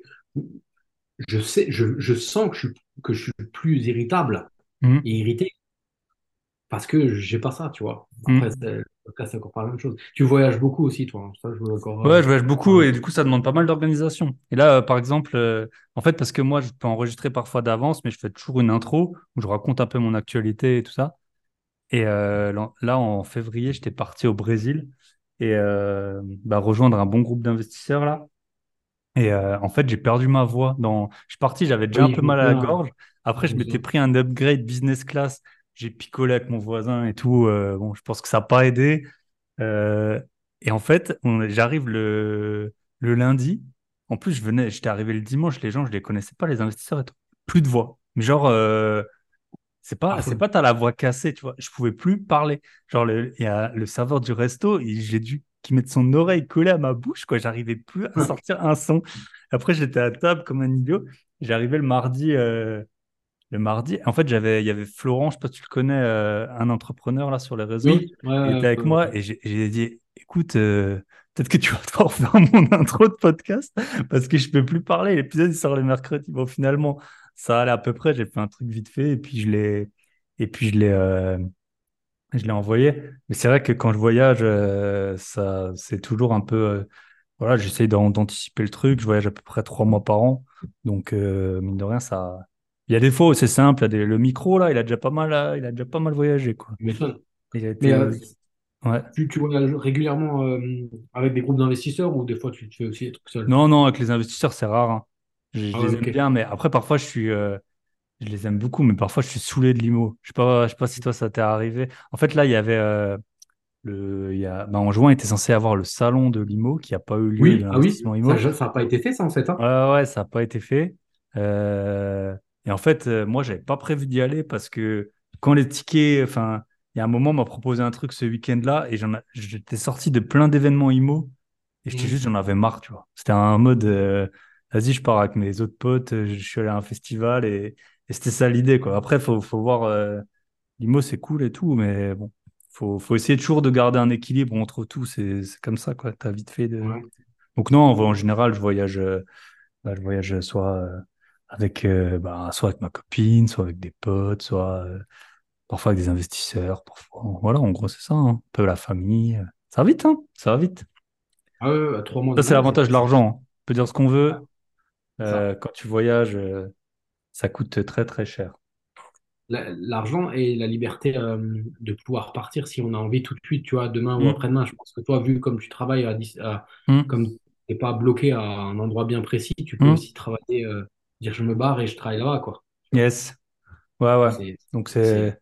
je sais, je, je sens que je, suis- que je suis plus irritable hmm, et irrité parce que j'ai pas ça, tu vois. Après, c'est, le cas, c'est encore pas la même chose. Tu voyages beaucoup aussi, toi. hein. Ça, je encore. Ouais, euh, je voyage beaucoup parler. et du coup, ça demande pas mal d'organisation. Et là, euh, par exemple, euh, en fait, parce que moi, je peux enregistrer parfois d'avance, mais je fais toujours une intro où je raconte un peu mon actualité et tout ça. Et euh, là, en février, j'étais parti au Brésil et euh, bah, rejoindre un bon groupe d'investisseurs là. Et euh, en fait, j'ai perdu ma voix. Dans... Je suis parti, j'avais déjà un peu mal à la gorge. Après, Je m'étais pris un upgrade business class. J'ai picolé avec mon voisin et tout. Euh, bon, je pense que ça n'a pas aidé. Euh, et en fait, j'arrive le... le lundi. En plus, je venais, j'étais arrivé le dimanche. Les gens, je les connaissais pas, les investisseurs et tout. Plus de voix. Mais genre, euh, c'est pas, c'est Affreux. pas t'as la voix cassée, tu vois. Je pouvais plus parler. Genre, le, y a le serveur du resto, j'ai dû qu'il mette son oreille collée à ma bouche, quoi. J'arrivais plus à sortir un son. Après, j'étais à table comme un idiot. J'arrivais le mardi, euh, le mardi. En fait, j'avais, il y avait Florent, je sais pas si tu le connais, euh, un entrepreneur là sur les réseaux. Oui, ouais, Il était avec ouais, moi et j'ai dit, écoute, euh, peut-être que tu vas devoir faire mon intro de podcast parce que je peux plus parler. L'épisode il sort le mercredi. Bon, finalement, ça allait à peu près. J'ai fait un truc vite fait et puis je l'ai, et puis je l'ai, euh, je l'ai envoyé. Mais c'est vrai que quand je voyage, ça, c'est toujours un peu, voilà, j'essaye d'an- d'anticiper le truc. Je voyage à peu près trois mois par an. Donc, euh, mine de rien, ça. Il y a des où c'est simple. Des... Le micro, là, il a déjà pas mal, euh, il a déjà pas mal voyagé, quoi. Mais été. euh, Ouais. tu, tu voyages régulièrement euh, avec des groupes d'investisseurs ou des fois tu, tu fais aussi des trucs seuls? Non, non, avec les investisseurs, c'est rare. hein. Je, Ah les aime bien, mais après, parfois, je suis. euh, Je les aime beaucoup, mais parfois, je suis saoulé de l'IMO. Je sais pas, je sais pas si toi, ça t'est arrivé. En fait, là, il y avait. euh, le... il y a... bah, en juin, il était censé avoir le salon de l'IMO qui n'a pas eu lieu Oui, ah oui, ça n'a pas été fait ça en fait. hein. Ouais, ouais, ça n'a pas été fait. Euh, Et en fait, euh, moi, j'avais pas prévu d'y aller parce que quand les tickets, enfin, il y a un moment, on m'a proposé un truc ce week-end-là et j'étais sorti de plein d'événements IMO et j'étais Mhm. juste, j'en avais marre, tu vois. C'était un mode, euh, vas-y, je pars avec mes autres potes, euh, je suis allé à un festival et, et c'était ça l'idée, quoi. Après, faut, faut voir, euh, l'IMO, c'est cool et tout, mais bon, faut, faut essayer toujours de garder un équilibre entre tout. C'est, c'est comme ça, quoi. T'as vite fait de. Ouais. Donc non, en général, je voyage. euh, bah, je voyage soit avec, euh, bah, soit avec ma copine, soit avec des potes, soit euh, parfois avec des investisseurs. Parfois, voilà, en gros, c'est ça. hein. Un peu la famille. Ça va vite, hein. Ça va vite. Ah ouais, ouais, trois mois Ça, c'est l'avantage de l'argent. hein. On peut dire ce qu'on veut. Euh, quand tu voyages, euh, ça coûte très, très cher. La- L'argent et la liberté euh, de pouvoir partir si on a envie tout de suite, tu vois, demain ou Hum, après-demain. Je pense que toi, vu comme tu travailles à, hum. comme t'es pas bloqué à un endroit bien précis, tu peux hum. aussi travailler, euh, dire je me barre et je travaille là-bas, quoi. Yes. Ouais, ouais. Donc, c'est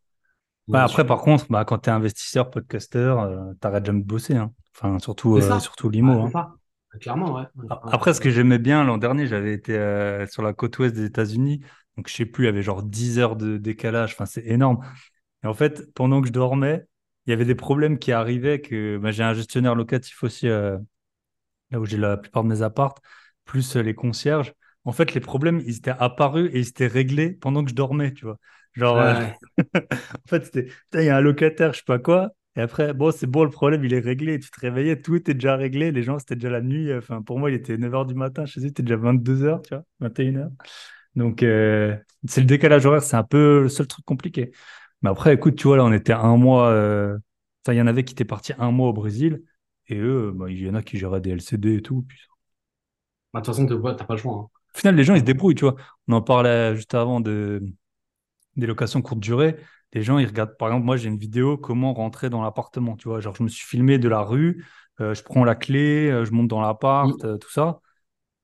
ouais, après, par contre, bah, quand tu es investisseur, podcasteur, euh, t'arrêtes jamais de bosser. hein. Enfin, surtout, euh, surtout l'IMO. hein. Clairement, ouais. Après, ce que j'aimais bien l'an dernier, j'avais été euh, sur la côte ouest des États-Unis. Donc, je sais plus, il y avait genre 10 heures de décalage. Enfin, c'est énorme. Et en fait, pendant que je dormais, il y avait des problèmes qui arrivaient. Que bah, j'ai un gestionnaire locatif aussi, euh, là où j'ai la plupart de mes apparts, plus les concierges. En fait, les problèmes, ils étaient apparus et ils étaient réglés pendant que je dormais, tu vois. Genre, Ouais, euh, en fait, c'était, il y a un locataire, je sais pas quoi. Et après, bon, c'est bon, le problème, il est réglé. Tu te réveillais, tout était déjà réglé. Les gens, c'était déjà la nuit. Enfin, pour moi, il était 9h du matin. Chez eux, c'était déjà 22h, tu vois, 21h. Donc, euh, c'est le décalage horaire, c'est un peu le seul truc compliqué. Mais après, écoute, tu vois, là, on était un mois. euh, Enfin, il y en avait qui étaient partis un mois au Brésil. Et eux, bah, il y en a qui géraient des LCD et tout. Puis, Bah, De toute façon, t'as pas le choix. hein. Au final, les gens, ils se débrouillent, tu vois. On en parlait juste avant de des locations courte durée. Les gens, ils regardent. Par exemple, moi, j'ai une vidéo comment rentrer dans l'appartement, tu vois. Genre, je me suis filmé de la rue, euh, je prends la clé, euh, je monte dans l'appart, Mm. euh, tout ça.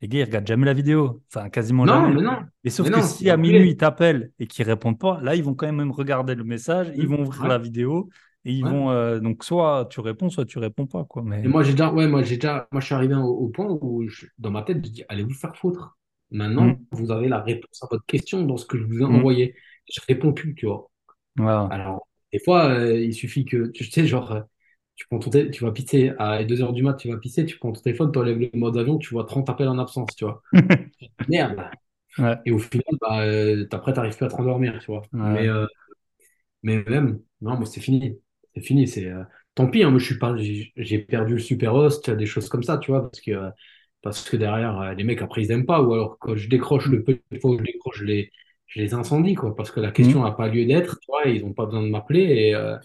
Les gars, ils regardent jamais la vidéo. Enfin, quasiment Non, jamais. mais non. Et sauf Mais que non, si à minuit, ils t'appellent et qu'ils répondent pas, là, ils vont quand même regarder le message, ils vont ouvrir Ouais. la vidéo et ils Ouais. vont. euh, donc, soit tu réponds, soit tu réponds pas, quoi. Et Mais. moi, j'ai déjà, ouais, moi, j'ai déjà, moi, je suis arrivé au, au point où, je- dans ma tête, je dis, allez vous faire foutre. Maintenant, Mm. vous avez la réponse à votre question dans ce que je vous ai Mm. envoyé. Je réponds plus, tu vois. Alors, des fois, euh, il suffit que, tu sais, genre, euh, tu prends ton té- tu vas pisser à 2 heures du mat, tu vas pisser, tu prends ton téléphone, tu enlèves le mode avion, tu vois 30 appels en absence, tu vois. Merde. Ouais. Et au final, bah, euh, après, t'arrives plus à te rendormir, tu vois. Mais, euh, mais même, non, moi, c'est fini. C'est fini. C'est, tant pis, hein, moi, je suis pas, j'ai perdu le super host, des choses comme ça, tu vois, parce que, parce que derrière, euh, les mecs, après, ils aiment pas. Ou alors, quand je décroche le peu de fois où je décroche, je les, je les incendie, quoi, parce que la question Mm. n'a pas lieu d'être, tu vois, ils ont pas besoin de m'appeler, et, euh,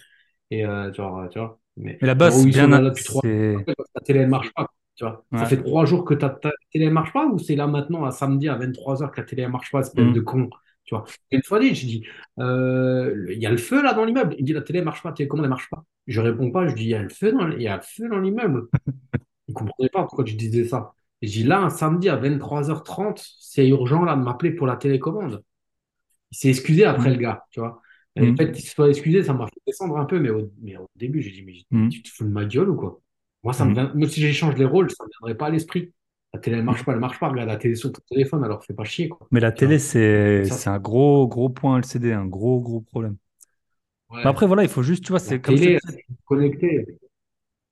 et euh, genre, tu vois. Mais, Mais là-bas, c'est bien. là, depuis trois jours, ta télé, elle marche pas, tu vois. Ça fait trois jours que ta, ta télé, elle marche pas, ou c'est là maintenant, à samedi, à 23h, que la télé, elle marche pas, espèce de Mm. con, tu vois. Et une fois dit, dit, euh, il y a le feu là dans l'immeuble. Il dit, la télé, elle marche pas, la télécommande, elle marche pas? Je réponds pas, je dis, il y a le feu dans, il y a le feu dans l'immeuble. Il comprenait pas pourquoi je disais ça. Et dis, là, un samedi à 23h30, c'est urgent là de m'appeler pour la télécommande. Il s'est excusé après Mm. le gars, tu vois. Et en Mm. fait, il se soit excusé, ça m'a fait descendre un peu, mais au, mais au début, j'ai dit, mais Mm. tu te fous de ma gueule ou quoi? Moi, ça me Mm. vient, même si j'échange les rôles, ça me viendrait pas à l'esprit. La télé, elle marche pas, elle marche pas. Regarde la télé sur ton téléphone, alors fais pas chier, quoi. Mais la télé, c'est un gros, gros point LCD, un gros, gros problème. Ouais. après, voilà, il faut juste, tu vois, c'est comme télé, connectée.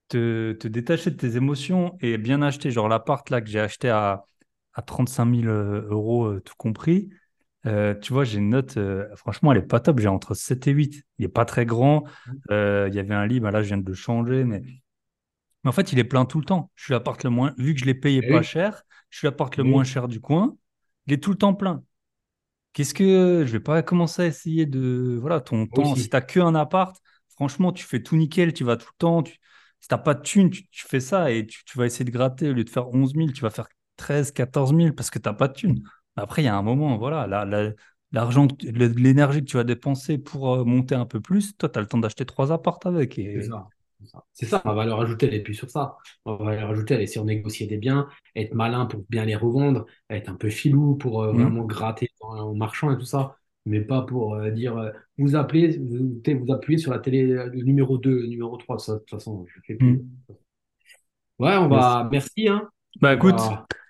Te, te détacher de tes émotions et bien acheter. Genre l'appart là que j'ai acheté à, à 35 000 euros, euh, tout compris. Euh, tu vois, j'ai une note, euh, franchement, elle est pas top. J'ai entre 7 et 8. Il est pas très grand. Euh, il y avait un lit, bah là, je viens de le changer. Mais... mais en fait, il est plein tout le temps. Je suis l'appart le moins, vu que je l'ai payé Eh pas oui, cher, je suis l'appart le eh moins cher du coin. Il est tout le temps plein. Qu'est-ce que je vais pas commencer à essayer de voilà ton Moi temps si aussi. t'as que un appart franchement tu fais tout nickel tu vas tout le temps tu... si t'as pas de thune tu, tu fais ça et tu, tu vas essayer de gratter au lieu de faire 11 000 tu vas faire 13 14 000 parce que t'as pas de thune après il y a un moment voilà la- la- l'argent l'énergie que tu vas dépenser pour euh, monter un peu plus toi tu as le temps d'acheter trois apparts avec C'est et ça. C'est ça. C'est ça, ma valeur ajoutée, elle est plus sur ça. Ma valeur ajoutée, elle est sur négocier des biens, être malin pour bien les revendre, être un peu filou pour euh, Hmm. vraiment gratter en, en marchand et tout ça, mais pas pour euh, dire euh, vous appelez, vous, vous appuyez sur la télé euh, le numéro 2, le numéro 3, ça, de toute façon, je fais plus. Hmm. Ouais, on Yes. va, merci, hein. bah On écoute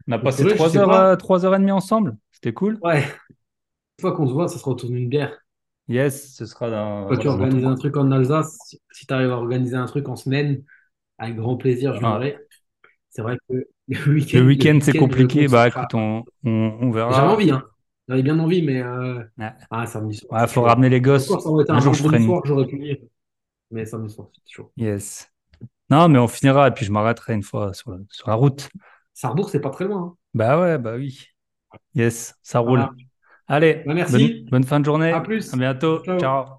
on a passé pourrait, je trois sais heures pas. trois heures et demie ensemble c'était cool Ouais, une fois qu'on se voit, ça sera autour d'une bière. yes ce sera dans, Toi, tu organises un truc en Alsace, si, tu arrives à organiser un truc en semaine, avec grand plaisir, je Ah. viendrai. C'est vrai que le week-end, le week-end, c'est compliqué. Bah, écoute, on, on, on J'avais verra. envie, hein. J'avais bien envie, mais euh... Ouais. ah, samedi soir, Ouais, faut ramener les gosses. ça aurait été Un un jour, je ferai soir, j'aurais pu venir. Mais samedi soir, c'est chaud. Yes. Non, mais on finira et puis je m'arrêterai une fois sur la, sur la route. Sarrebourg, c'est pas très loin. hein. Bah ouais, bah oui. Yes, ça Voilà. roule. Allez, Bah, bonne, merci. bonne fin de journée. À plus. À bientôt. Ciao. Ciao.